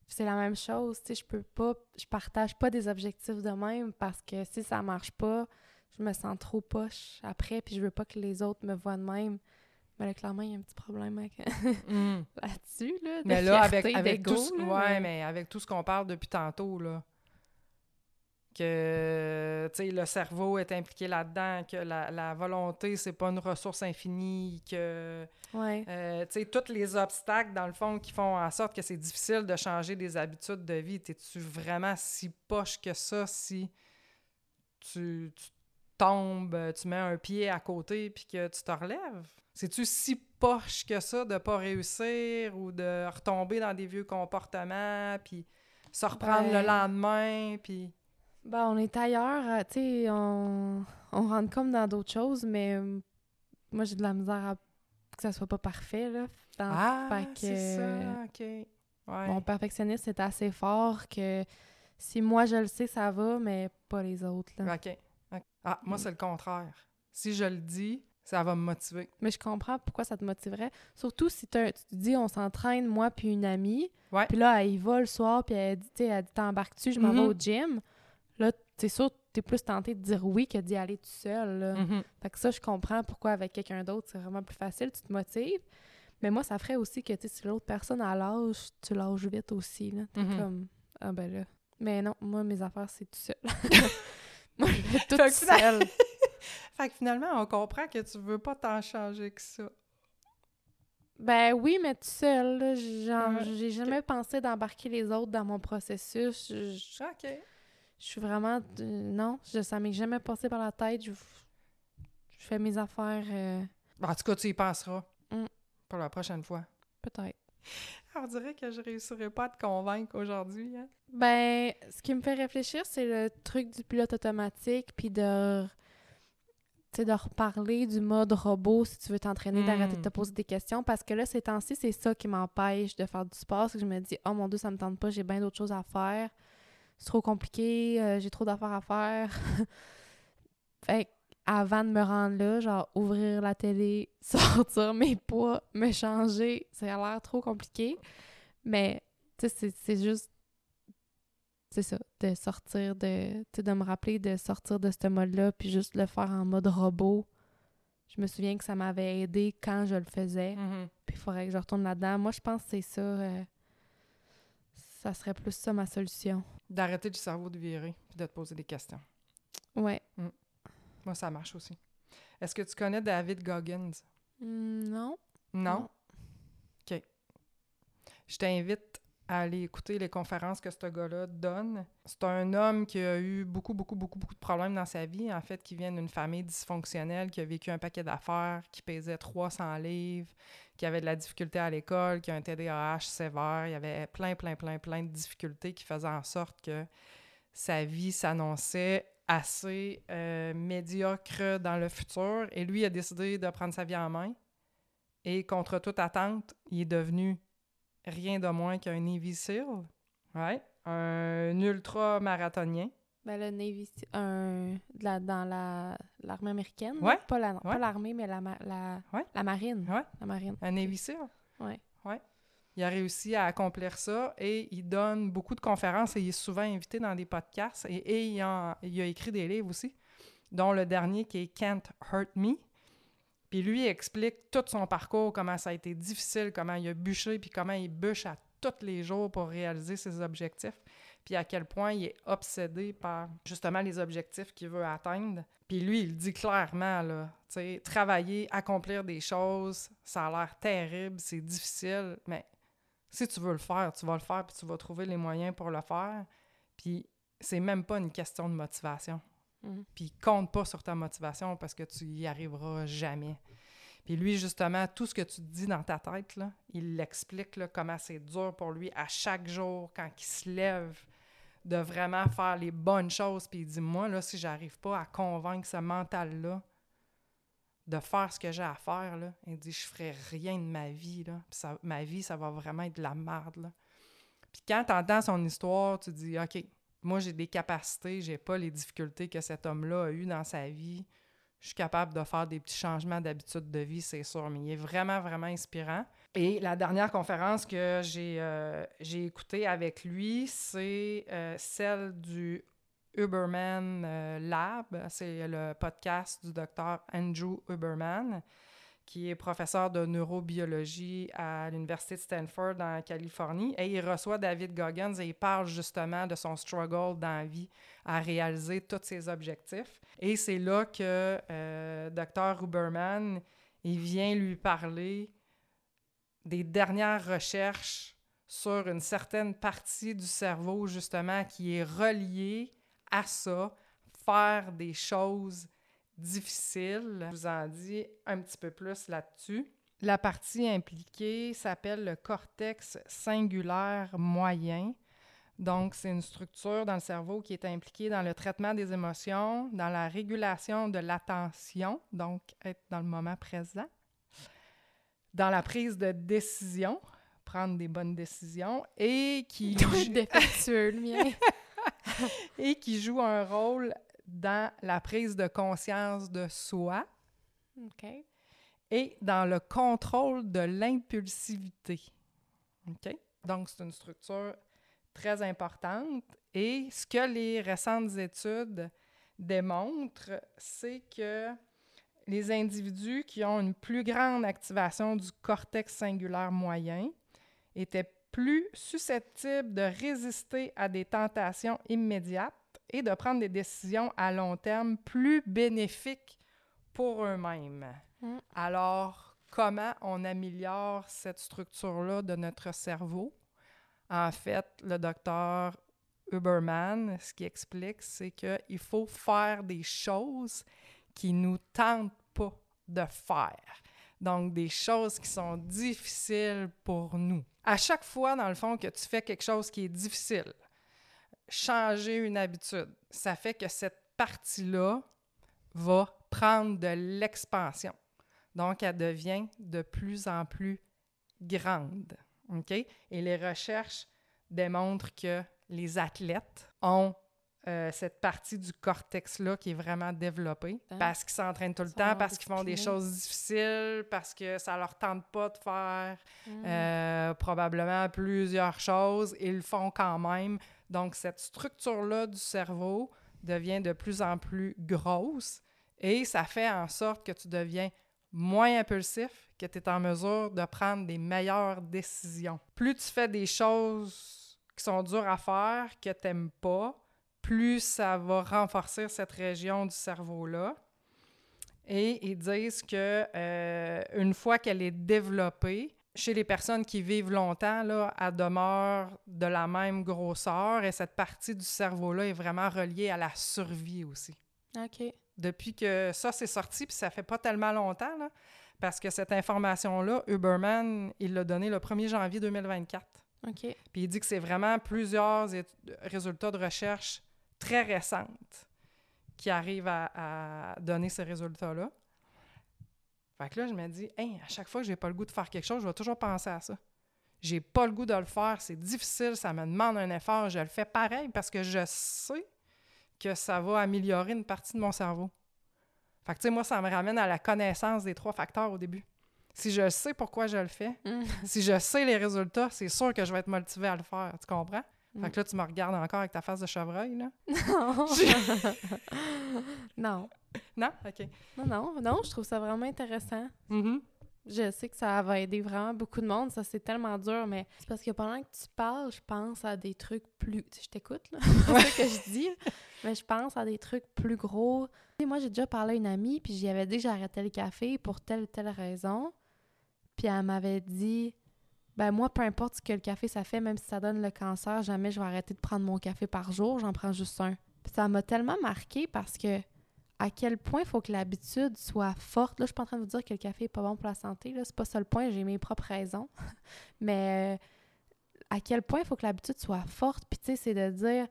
C'est la même chose, tu sais, je peux pas, je partage pas des objectifs de même parce que si ça marche pas, je me sens trop poche après, puis je veux pas que les autres me voient de même. Mais là, clairement, il y a un petit problème avec-
Mm.
là-dessus, là, de
Mais là, avec,
fierté,
avec tout, ce-
là,
ouais, mais avec tout ce qu'on parle depuis tantôt, là, que tu sais, le cerveau est impliqué là-dedans, que la, la volonté, c'est pas une ressource infinie, que
Ouais.
euh, tu sais, tous les obstacles, dans le fond, qui font en sorte que c'est difficile de changer des habitudes de vie. T'es-tu vraiment si poche que ça si tu, tu tombes, tu mets un pied à côté puis que tu te relèves? C'est-tu si poche que ça de pas réussir ou de retomber dans des vieux comportements puis se reprendre
Ben-
le lendemain puis...
Ben, on est ailleurs, euh, tu sais, on, on rentre comme dans d'autres choses, mais euh, moi, j'ai de la misère à que ça soit pas parfait, là. Dans-
Ah,
fait que-
c'est ça, OK. Ouais.
Mon perfectionniste est assez fort que si moi je le sais, ça va, mais pas les autres. Là.
OK. Ah, moi, c'est le contraire. Si je le dis, ça va me motiver.
Mais je comprends pourquoi ça te motiverait. Surtout si tu te dis, on s'entraîne, moi puis une amie.
Ouais.
Puis là, elle y va le soir, puis elle dit, elle t'embarques-tu, je m'en vais
Mhm.
au gym? Là, c'est sûr, t'es plus tenté de dire oui que d'y aller tout seul. Là.
Mhm.
Fait que ça, je comprends pourquoi avec quelqu'un d'autre, c'est vraiment plus facile, tu te motives. Mais moi, ça ferait aussi que, tu sais, si l'autre personne a l'âge, tu lâches vite aussi, là. T'es
Mhm.
comme, ah ben là. Mais non, moi, mes affaires, c'est tout seul. moi, je fais tout seul.
Fait que finalement, on comprend que tu veux pas t'en changer que ça.
Ben oui, mais tout seul, là. Genre,
Ouais,
j'ai jamais pensé d'embarquer les autres dans mon processus. Je, je-
OK.
je suis vraiment... de- non, je, ça m'est jamais passé par la tête. Je, je fais mes affaires, euh,
En tout cas, tu y penseras
Mm.
pour la prochaine fois.
peut-être.
On dirait que je réussirais pas à te convaincre aujourd'hui. Hein?
Ben, ce qui me fait réfléchir, c'est le truc du pilote automatique, puis de, sais, de reparler du mode robot si tu veux t'entraîner, d'arrêter de te poser des questions. Parce que là, ces temps-ci, c'est ça qui m'empêche de faire du sport. C'est que je me dis, oh mon Dieu, ça me tente pas, j'ai bien d'autres choses à faire. C'est trop compliqué, euh, j'ai trop d'affaires à faire. fait avant de me rendre là, genre ouvrir la télé, sortir mes poids, me changer, ça a l'air trop compliqué. Mais, tu sais, c'est juste c'est ça, de sortir de, tu sais, de me rappeler de sortir de ce mode-là, puis juste le faire en mode robot. Je me souviens que ça m'avait aidé quand je le faisais,
Mhm.
puis il faudrait que je retourne là-dedans. Moi, je pense que c'est ça, euh, ça serait plus ça ma solution.
D'arrêter le cerveau de virer puis de te poser des questions.
Ouais.
Moi, ça marche aussi. Est-ce que tu connais David Goggins?
Hmm, non?
Non? OK. Je t'invite à aller écouter les conférences que ce gars-là donne. C'est un homme qui a eu beaucoup, beaucoup, beaucoup, beaucoup de problèmes dans sa vie. En fait, qui vient d'une famille dysfonctionnelle, qui a vécu un paquet d'affaires, qui pesait 300 livres, qui avait de la difficulté à l'école, qui a un TDAH sévère. Il y avait plein, plein, plein, plein de difficultés qui faisaient en sorte que sa vie s'annonçait assez euh, médiocre dans le futur. Et lui a décidé de prendre sa vie en main. Et contre toute attente, il est devenu rien de moins qu'un Navy SEAL. Ouais. Un ultra-marathonien.
Ben, le Navy, un, de la, dans la, l'armée américaine.
Ouais.
Pas, la, pas l'armée, mais la, la,
Ouais.
la marine.
Ouais.
La marine.
Un Navy SEAL.
Ouais.
Ouais. Il a réussi à accomplir ça et il donne beaucoup de conférences et il est souvent invité dans des podcasts et, et il, en- il a écrit des livres aussi, dont le dernier qui est Can't Hurt Me. Puis lui explique tout son parcours, comment ça a été difficile, comment il a bûché, puis comment il bûche à tous les jours pour réaliser ses objectifs, puis à quel point il est obsédé par justement les objectifs qu'il veut atteindre. Puis lui, il dit clairement, là, tu sais, travailler, accomplir des choses, ça a l'air terrible, c'est difficile, mais si tu veux le faire, tu vas le faire, puis tu vas trouver les moyens pour le faire. Puis c'est même pas une question de motivation.
Mhm.
Puis compte pas sur ta motivation parce que tu y arriveras jamais. Puis lui, justement, tout ce que tu dis dans ta tête, là, il l'explique là, comment c'est dur pour lui à chaque jour, quand il se lève, de vraiment faire les bonnes choses. Puis il dit, moi, là, si j'arrive pas à convaincre ce mental-là de faire ce que j'ai à faire, là, il dit, je ferai rien de ma vie, là. Puis ma vie, ça va vraiment être de la merde, là. Puis quand tu entends son histoire, tu dis, OK, moi, j'ai des capacités, j'ai pas les difficultés que cet homme-là a eues dans sa vie. Je suis capable de faire des petits changements d'habitude de vie, c'est sûr, mais il est vraiment, vraiment inspirant. Et la dernière conférence que j'ai euh, écoutée avec lui, c'est euh, celle du Uberman euh, Lab. C'est le podcast du docteur Andrew Uberman, qui est professeur de neurobiologie à l'Université de Stanford en Californie. Et il reçoit David Goggins et il parle justement de son struggle dans la vie à réaliser tous ses objectifs. Et c'est là que euh, Dr. Huberman, il vient lui parler des dernières recherches sur une certaine partie du cerveau, justement, qui est reliée à ça, faire des choses difficiles. Je vous en dis un petit peu plus là-dessus. La partie impliquée s'appelle le cortex singulaire moyen. Donc, c'est une structure dans le cerveau qui est impliquée dans le traitement des émotions, dans la régulation de l'attention, donc être dans le moment présent, dans la prise de décision, prendre des bonnes décisions, et qui,
mien.
et qui joue un rôle dans la prise de conscience de soi et dans le contrôle de l'impulsivité. Donc, c'est une structure très importante. Et ce que les récentes études démontrent, c'est que les individus qui ont une plus grande activation du cortex singulaire moyen étaient plus susceptibles de résister à des tentations immédiates et de prendre des décisions à long terme plus bénéfiques pour eux-mêmes.
Mm.
Alors, comment on améliore cette structure-là de notre cerveau? En fait, le docteur Huberman, ce qu'il explique, c'est qu'il faut faire des choses qui nous tentent pas de faire. Donc, des choses qui sont difficiles pour nous. À chaque fois, dans le fond, que tu fais quelque chose qui est difficile, changer une habitude, ça fait que cette partie-là va prendre de l'expansion. Donc, elle devient de plus en plus grande. OK? Et les recherches démontrent que les athlètes ont euh, cette partie du cortex-là qui est vraiment développée
Hein?
parce qu'ils s'entraînent tout le temps, parce qu'ils font des choses difficiles, parce que ça leur tente pas de faire
Mm.
euh, probablement plusieurs choses. Ils le font quand même. Donc, cette structure-là du cerveau devient de plus en plus grosse et ça fait en sorte que tu deviens moins impulsif, que tu es en mesure de prendre des meilleures décisions. Plus tu fais des choses qui sont dures à faire, que tu n'aimes pas, plus ça va renforcer cette région du cerveau-là. Et ils disent que euh, une fois qu'elle est développée, chez les personnes qui vivent longtemps, là, elle demeure de la même grosseur et cette partie du cerveau-là est vraiment reliée à la survie aussi.
OK.
Depuis que ça s'est sorti, puis ça fait pas tellement longtemps, là, parce que cette information-là, Uberman, il l'a donnée le 1er janvier 2024.
OK.
Puis il dit que c'est vraiment plusieurs résultats de recherche très récentes qui arrivent à, à donner ces résultats-là. Fait que là, je me dis, hey, à chaque fois que j'ai pas le goût de faire quelque chose, je vais toujours penser à ça. J'ai pas le goût de le faire, c'est difficile, ça me demande un effort, je le fais pareil parce que je sais que ça va améliorer une partie de mon cerveau. Fait que, tu sais, moi, ça me ramène à la connaissance des trois facteurs au début. Si je sais pourquoi je le fais,
Mm.
si je sais les résultats, c'est sûr que je vais être motivée à le faire. Tu comprends?
Mm.
Fait que là, tu me regardes encore avec ta face de chevreuil, là.
Non. non.
Non? OK.
Non, non, non, je trouve ça vraiment intéressant.
Mhm.
Je sais que ça va aider vraiment beaucoup de monde. Ça, c'est tellement dur, mais c'est parce que pendant que tu parles, je pense à des trucs plus... Tu sais, je t'écoute, là. c'est ça que je dis. Mais je pense à des trucs plus gros. Tu sais, moi, j'ai déjà parlé à une amie, puis j'y avais dit que j'arrêtais le café pour telle ou telle raison. Puis elle m'avait dit... Ben moi, peu importe ce que le café ça fait, même si ça donne le cancer, jamais je vais arrêter de prendre mon café par jour, j'en prends juste un. Puis ça m'a tellement marqué parce que à quel point il faut que l'habitude soit forte. Là, je suis pas en train de vous dire que le café est pas bon pour la santé. Là, c'est pas ça le point. J'ai mes propres raisons. Mais euh, à quel point il faut que l'habitude soit forte? Puis tu sais, c'est de dire,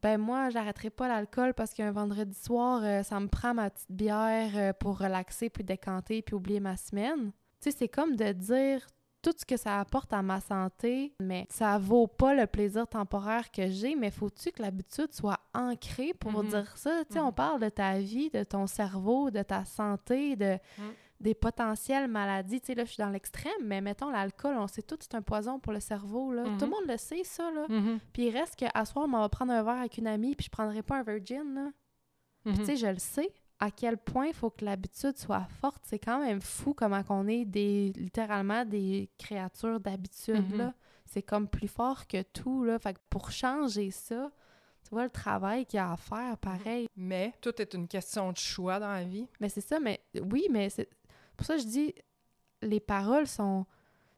ben moi, j'arrêterai pas l'alcool parce qu'un vendredi soir, euh, ça me prend ma petite bière euh, pour relaxer, puis décanter, puis oublier ma semaine. Tu sais, c'est comme de dire tout ce que ça apporte à ma santé, mais ça vaut pas le plaisir temporaire que j'ai, mais faut-tu que l'habitude soit ancrée pour
Mhm.
dire ça? Tu sais, on
Mhm.
parle de ta vie, de ton cerveau, de ta santé, de
Mhm.
des potentielles maladies. Tu sais, là, je suis dans l'extrême, mais mettons l'alcool, on sait tout, c'est un poison pour le cerveau, là. Tout le monde le sait, ça, là. Puis il reste qu'à soir, on va prendre un verre avec une amie, puis je prendrai pas un virgin, là. Puis tu sais, je le sais. À quel point il faut que l'habitude soit forte. C'est quand même fou comment qu'on est des littéralement des créatures d'habitude,
Mhm.
là. C'est comme plus fort que tout, là. Fait que pour changer ça, tu vois le travail qu'il y a à faire, pareil.
Mais tout est une question de choix dans la vie.
Mais c'est ça, mais oui, mais c'est pour ça que je dis les paroles sont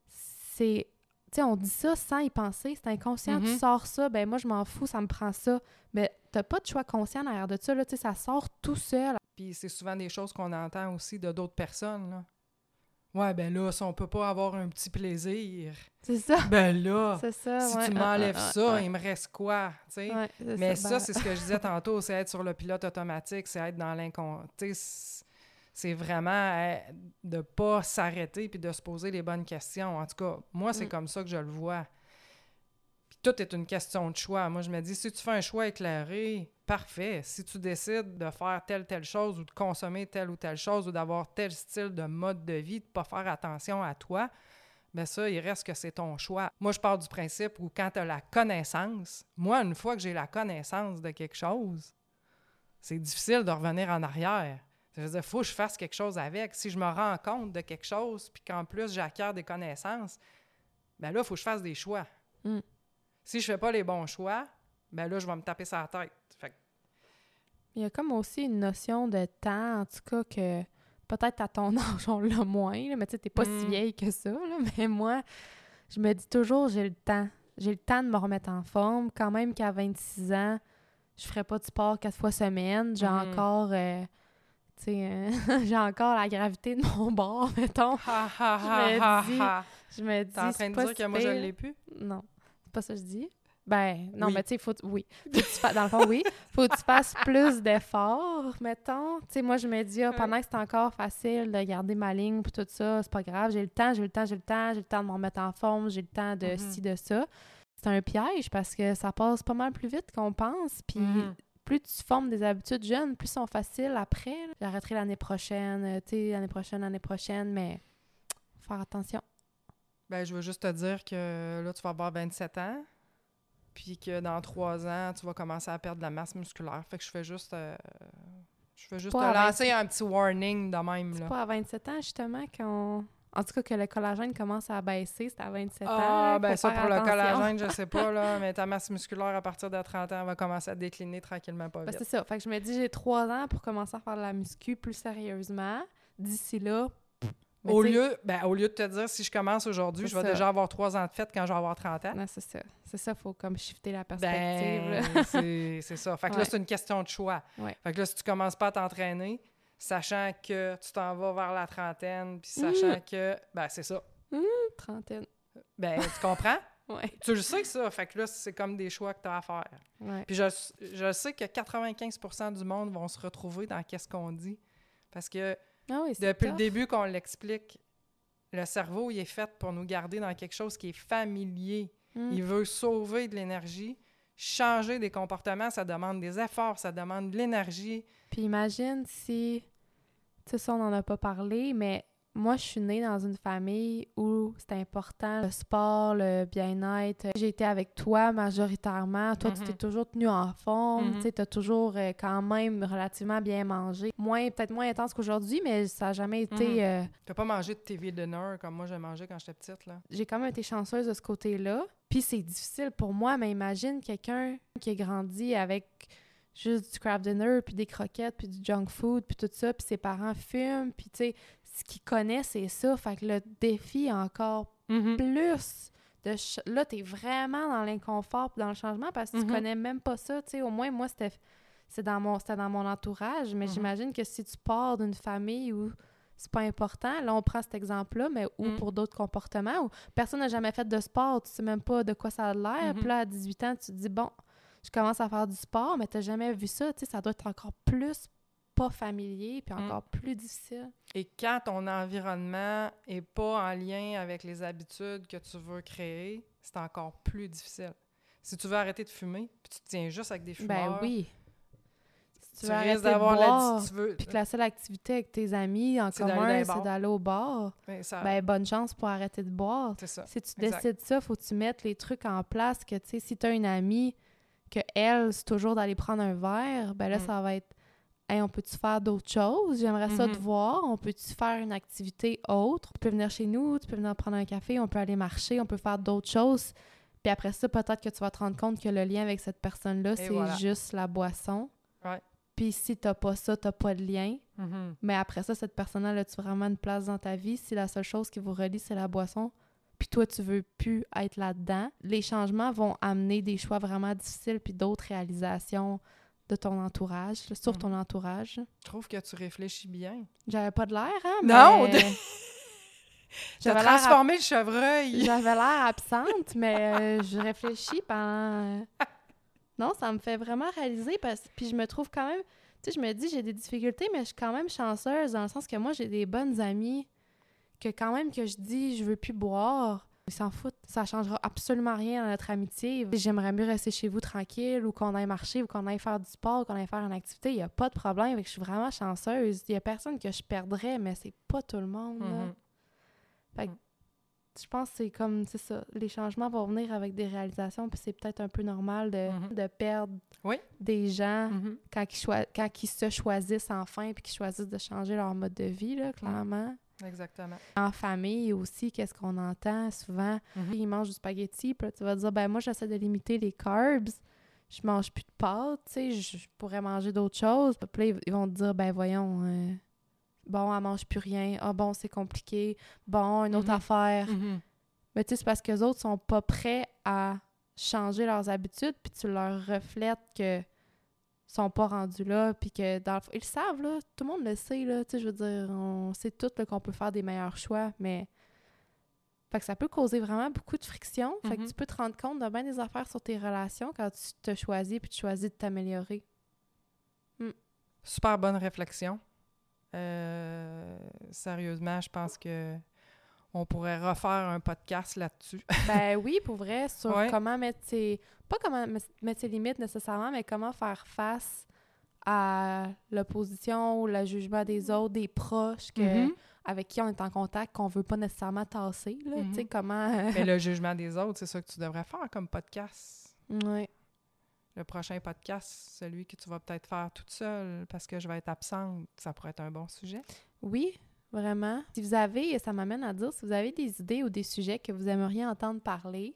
c'est tu sais on dit ça sans y penser, c'est inconscient, tu
Mhm.
sors ça, ben moi je m'en fous, ça me prend ça, mais t'as pas de choix conscient derrière de ça là, tu sais ça sort tout seul.
Puis c'est souvent des choses qu'on entend aussi de d'autres personnes, là. Ouais, ben là, si on peut pas avoir un petit plaisir,
C'est ça.
ben là,
C'est ça.
si
ouais,
tu m'enlèves
ouais,
ça,
ouais,
il me reste quoi, sais?
ouais,
Mais ça,
ben,
c'est ce que je disais tantôt, c'est être sur le pilote automatique, c'est être dans l'incon... tu sais, c'est- vraiment euh, de pas s'arrêter puis de se poser les bonnes questions. En tout cas, moi, c'est
Mm.
comme ça que je le vois. Tout est une question de choix. Moi, je me dis, si tu fais un choix éclairé, parfait. Si tu décides de faire telle, telle chose ou de consommer telle ou telle chose ou d'avoir tel style de mode de vie, de pas faire attention à toi, ben ça, il reste que c'est ton choix. Moi, je pars du principe où quand tu as la connaissance, moi, une fois que j'ai la connaissance de quelque chose, c'est difficile de revenir en arrière. Ça veut dire, faut que je fasse quelque chose avec. Si je me rends compte de quelque chose, puis qu'en plus j'acquiers des connaissances, ben là, il faut que je fasse des choix.
Mm.
Si je fais pas les bons choix, ben là, je vais me taper sur la tête. Fait que-
Il y a comme aussi une notion de temps, en tout cas, que peut-être à ton âge, on l'a moins, là, mais tu sais, t'es pas si
Mm.
vieille que ça, là, mais moi, je me dis toujours, j'ai le temps. J'ai le temps de me remettre en forme. Quand même qu'à 26 ans, je ferais pas de sport quatre fois semaine. J'ai
Mhm.
encore, euh, euh, j'ai encore la gravité de mon bord, mettons.
Ha, ha,
Je me dis. Je me dis,
T'es en train de dire que moi, je
pire.
l'ai plus?
Non, pas ça que je dis? Ben, non,
Oui.
mais tu sais, faut, oui. Faut que tu fasses, dans le fond, oui. Faut que tu fasses plus d'efforts, mettons. Tu sais, moi, je me dis, ah, pendant que c'est encore facile de garder ma ligne pour tout ça, c'est pas grave, j'ai le temps, j'ai le temps, j'ai le temps, j'ai le temps de me remettre en forme, j'ai le temps de
Mhm.
ci, de ça. C'est un piège parce que ça passe pas mal plus vite qu'on pense. Puis
Mhm.
plus tu formes des habitudes jeunes, plus elles sont faciles après. J'arrêterai l'année prochaine, euh, tu sais, l'année prochaine, l'année prochaine, mais faut faire attention.
Ben, je veux juste te dire que là, tu vas avoir 27 ans, puis que dans trois ans, tu vas commencer à perdre de la masse musculaire. Fait que je fais juste, euh, je fais juste te
Pas
lancer un petit warning de même.
C'est pas à 27 ans, justement, qu'on... En tout cas, que le collagène commence à baisser, c'est à 27 ans.
Ah, ben ça, pour le collagène, je sais pas, là, mais ta masse musculaire, à partir de 30 ans, va commencer à décliner tranquillement, pas
Ben,
vite.
c'est ça. Fait que je me dis, j'ai trois ans pour commencer à faire de la muscu plus sérieusement. D'ici là...
Au lieu, ben, au lieu de te dire, si je commence aujourd'hui, je vais
ça.
déjà avoir trois ans de fête quand je vais avoir 30 ans.
Non, c'est ça. C'est ça, faut comme shifter la perspective.
Ben, c'est c'est ça. Fait que là, c'est une question de choix.
Ouais.
Fait que là, si tu commences pas à t'entraîner, sachant que tu t'en vas vers la trentaine, puis sachant que, ben, c'est ça.
Trentaine.
Ben, tu comprends?
Ouais.
tu le sais, ça. Fait que là, c'est comme des choix que tu as à faire.
Ouais.
Puis je, je sais que 95% du monde vont se retrouver dans qu'est-ce qu'on dit. Parce que
Ah oui,
depuis le début qu'on l'explique, le cerveau, il est fait pour nous garder dans quelque chose qui est familier.
Mm.
Il veut sauver de l'énergie. Changer des comportements, ça demande des efforts, ça demande de l'énergie.
Puis imagine si, tu sais, ça, on n'en a pas parlé, mais moi, je suis née dans une famille où c'était important le sport, le bien-être. J'ai été avec toi majoritairement. Toi, tu
Mhm.
t'es toujours tenu en forme.
Mhm.
Tu sais, t'as toujours euh, quand même relativement bien mangé. Moins, peut-être moins intense qu'aujourd'hui, mais ça n'a jamais été...
Mhm.
euh,
T'as pas mangé de TV dinner comme moi j'ai mangé quand j'étais petite, là.
j'ai quand même été chanceuse de ce côté-là. Puis c'est difficile pour moi, mais imagine quelqu'un qui a grandi avec juste du craft dinner, puis des croquettes, puis du junk food, puis tout ça, puis ses parents fument, puis tu sais, ce qu'ils connaissent, c'est ça. Fait que le défi est encore plus de... ch- Là, t'es vraiment dans l'inconfort dans le changement parce que
Mhm.
tu connais même pas ça, tu sais. Au moins, moi, c'était c'est dans mon c'était dans mon entourage, mais
Mhm.
j'imagine que si tu pars d'une famille où c'est pas important, là, on prend cet exemple-là, mais ou
Mhm.
pour d'autres comportements, où personne n'a jamais fait de sport, tu sais même pas de quoi ça a l'air,
Mhm.
puis là, à 18 ans, tu te dis, bon, je commence à faire du sport, mais t'as jamais vu ça, tu sais, ça doit être encore plus pas familier, puis
Mm.
encore plus difficile.
Et quand ton environnement est pas en lien avec les habitudes que tu veux créer, c'est encore plus difficile. Si tu veux arrêter de fumer, puis tu te tiens juste avec des fumeurs,
Ben oui. Si
tu,
veux
d'avoir la...
boire,
Tu veux...
puis que la seule activité avec tes amis en commun, c'est d'aller au bar,
Ben, ça-
ben bonne chance pour arrêter de boire.
c'est ça.
Si tu
Exact.
décides ça, faut que tu mettes les trucs en place que, tu sais, si tu as une amie que elle, c'est toujours d'aller prendre un verre, ben là,
Mm.
ça va être Hey, on peut-tu faire d'autres choses? J'aimerais ça te voir. On peut-tu faire une activité autre? Tu peux venir chez nous, tu peux venir prendre un café, on peut aller marcher, on peut faire d'autres choses. Puis après ça, peut-être que tu vas te rendre compte que le lien avec cette personne-là, c'est
voilà.
juste la boisson.
Ouais.
Puis si t'as pas ça, t'as pas de lien.
Mhm.
Mais après ça, cette personne-là, là, tu vraiment une place dans ta vie? Si la seule chose qui vous relie, c'est la boisson, puis toi, tu veux plus être là-dedans, les changements vont amener des choix vraiment difficiles puis d'autres réalisations de ton entourage, là, sur
Mhm.
ton entourage.
Je trouve que tu réfléchis bien.
J'avais pas de l'air, hein?
Non, de-
J'avais
transformé le chevreuil.
J'avais l'air absente, mais euh, je réfléchis pendant... Non, ça me fait vraiment réaliser, parce... puis je me trouve quand même... Tu sais, je me dis, j'ai des difficultés, mais je suis quand même chanceuse, dans le sens que moi, j'ai des bonnes amies que quand même que je dis, je veux plus boire, ils s'en foutent. Ça changera absolument rien dans notre amitié. J'aimerais mieux rester chez vous tranquille, ou qu'on aille marcher, ou qu'on aille faire du sport, qu'on aille faire une activité. Il n'y a pas de problème, fait que je suis vraiment chanceuse. Il y a personne que je perdrais, mais c'est pas tout le monde, là.
Mhm.
Je pense que c'est comme, c'est ça, les changements vont venir avec des réalisations, puis c'est peut-être un peu normal de,
Mhm.
de perdre
Oui.
des gens
Mhm.
quand, ils quand ils se choisissent enfin, puis qu'ils choisissent de changer leur mode de vie, là, clairement.
Exactement.
En famille aussi, qu'est-ce qu'on entend souvent?
Mhm.
Ils mangent du spaghetti, puis là, tu vas dire, ben moi, j'essaie de limiter les carbs, je mange plus de pâtes, tu sais, je, pourrais manger d'autres choses. Puis là, ils- ils vont te dire, ben voyons, euh, bon, elle mange plus rien, ah bon, c'est compliqué, bon, une autre
Mhm.
affaire.
Mhm.
Mais tu sais, c'est parce que les autres sont pas prêts à changer leurs habitudes, puis tu leur reflètes que sont pas rendus là, puis que dans le fond- ils le savent, là, tout le monde le sait, là, tu sais, je veux dire, on sait tout qu'on peut faire des meilleurs choix, mais... Fait que ça peut causer vraiment beaucoup de friction, fait que
Mhm.
tu peux te rendre compte de bien des affaires sur tes relations quand tu te choisis puis tu choisis de t'améliorer.
Super bonne réflexion. Euh, sérieusement, je pense que on pourrait refaire un podcast là-dessus.
Ben oui, pour vrai, sur
Ouais.
comment mettre ses... Pas comment me- mettre ses limites nécessairement, mais comment faire face à l'opposition ou le jugement des autres, des proches que,
Mhm.
avec qui on est en contact, qu'on veut pas nécessairement tasser, là. Tu sais,
Mhm.
comment...
Mais le jugement des autres, c'est ça que tu devrais faire comme podcast.
Ouais.
Le prochain podcast, celui que tu vas peut-être faire toute seule parce que je vais être absente, ça pourrait être un bon sujet.
Oui, vraiment. Si vous avez, et ça m'amène à dire, si vous avez des idées ou des sujets que vous aimeriez entendre parler,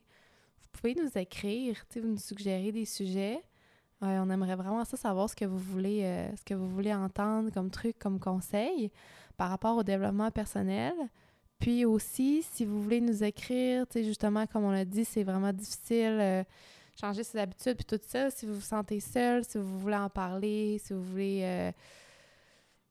vous pouvez nous écrire, vous nous suggérez des sujets. Euh, on aimerait vraiment ça savoir ce que vous voulez, euh, ce que vous voulez entendre comme truc, comme conseil par rapport au développement personnel. Puis aussi, si vous voulez nous écrire, tu justement, comme on l'a dit, c'est vraiment difficile, euh, changer ses habitudes, puis tout ça. Si vous vous sentez seul, si vous voulez en parler, si vous voulez euh,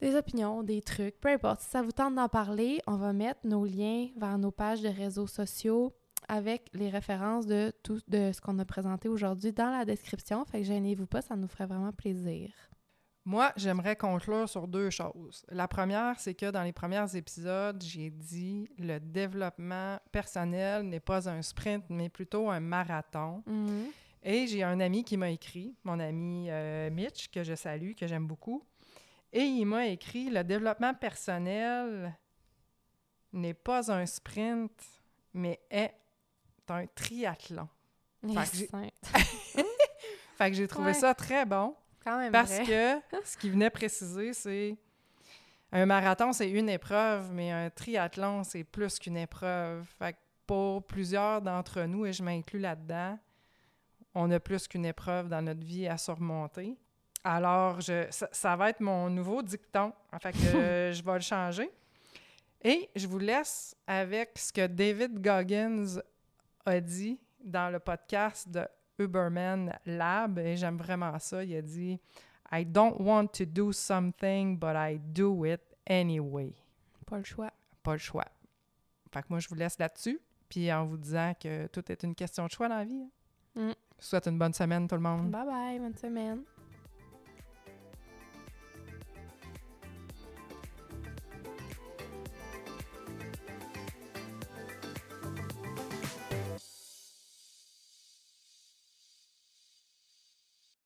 des opinions, des trucs, peu importe. Si ça vous tente d'en parler, on va mettre nos liens vers nos pages de réseaux sociaux avec les références de tout de ce qu'on a présenté aujourd'hui dans la description. Fait que gênez-vous pas, ça nous ferait vraiment plaisir.
Moi, j'aimerais conclure sur deux choses. La première, c'est que dans les premiers épisodes, j'ai dit le développement personnel n'est pas un sprint, mais plutôt un marathon. Et j'ai un ami qui m'a écrit, mon ami euh, Mitch, que je salue, que j'aime beaucoup. Et il m'a écrit le développement personnel n'est pas un sprint, mais est un triathlon. Fait que j'ai-
saintes.
Fait que j'ai trouvé
Ouais.
ça très bon.
Quand même
Parce
vrai.
que ce qu'il venait préciser, c'est un marathon, c'est une épreuve, mais un triathlon, c'est plus qu'une épreuve. Fait que pour plusieurs d'entre nous, et je m'inclus là-dedans, on a plus qu'une épreuve dans notre vie à surmonter. Alors, je, ça, ça va être mon nouveau dicton. Fait que euh, je vais le changer. Et je vous laisse avec ce que David Goggins a dit dans le podcast de Uberman Lab. Et j'aime vraiment ça. Il a dit I don't want to do something, but I do it anyway.
Pas le choix.
Pas le choix. Fait que moi, je vous laisse là-dessus. Puis en vous disant que tout est une question de choix dans la vie. hein.
Mm.
Je vous souhaite une bonne semaine, tout le monde.
Bye bye, bonne semaine.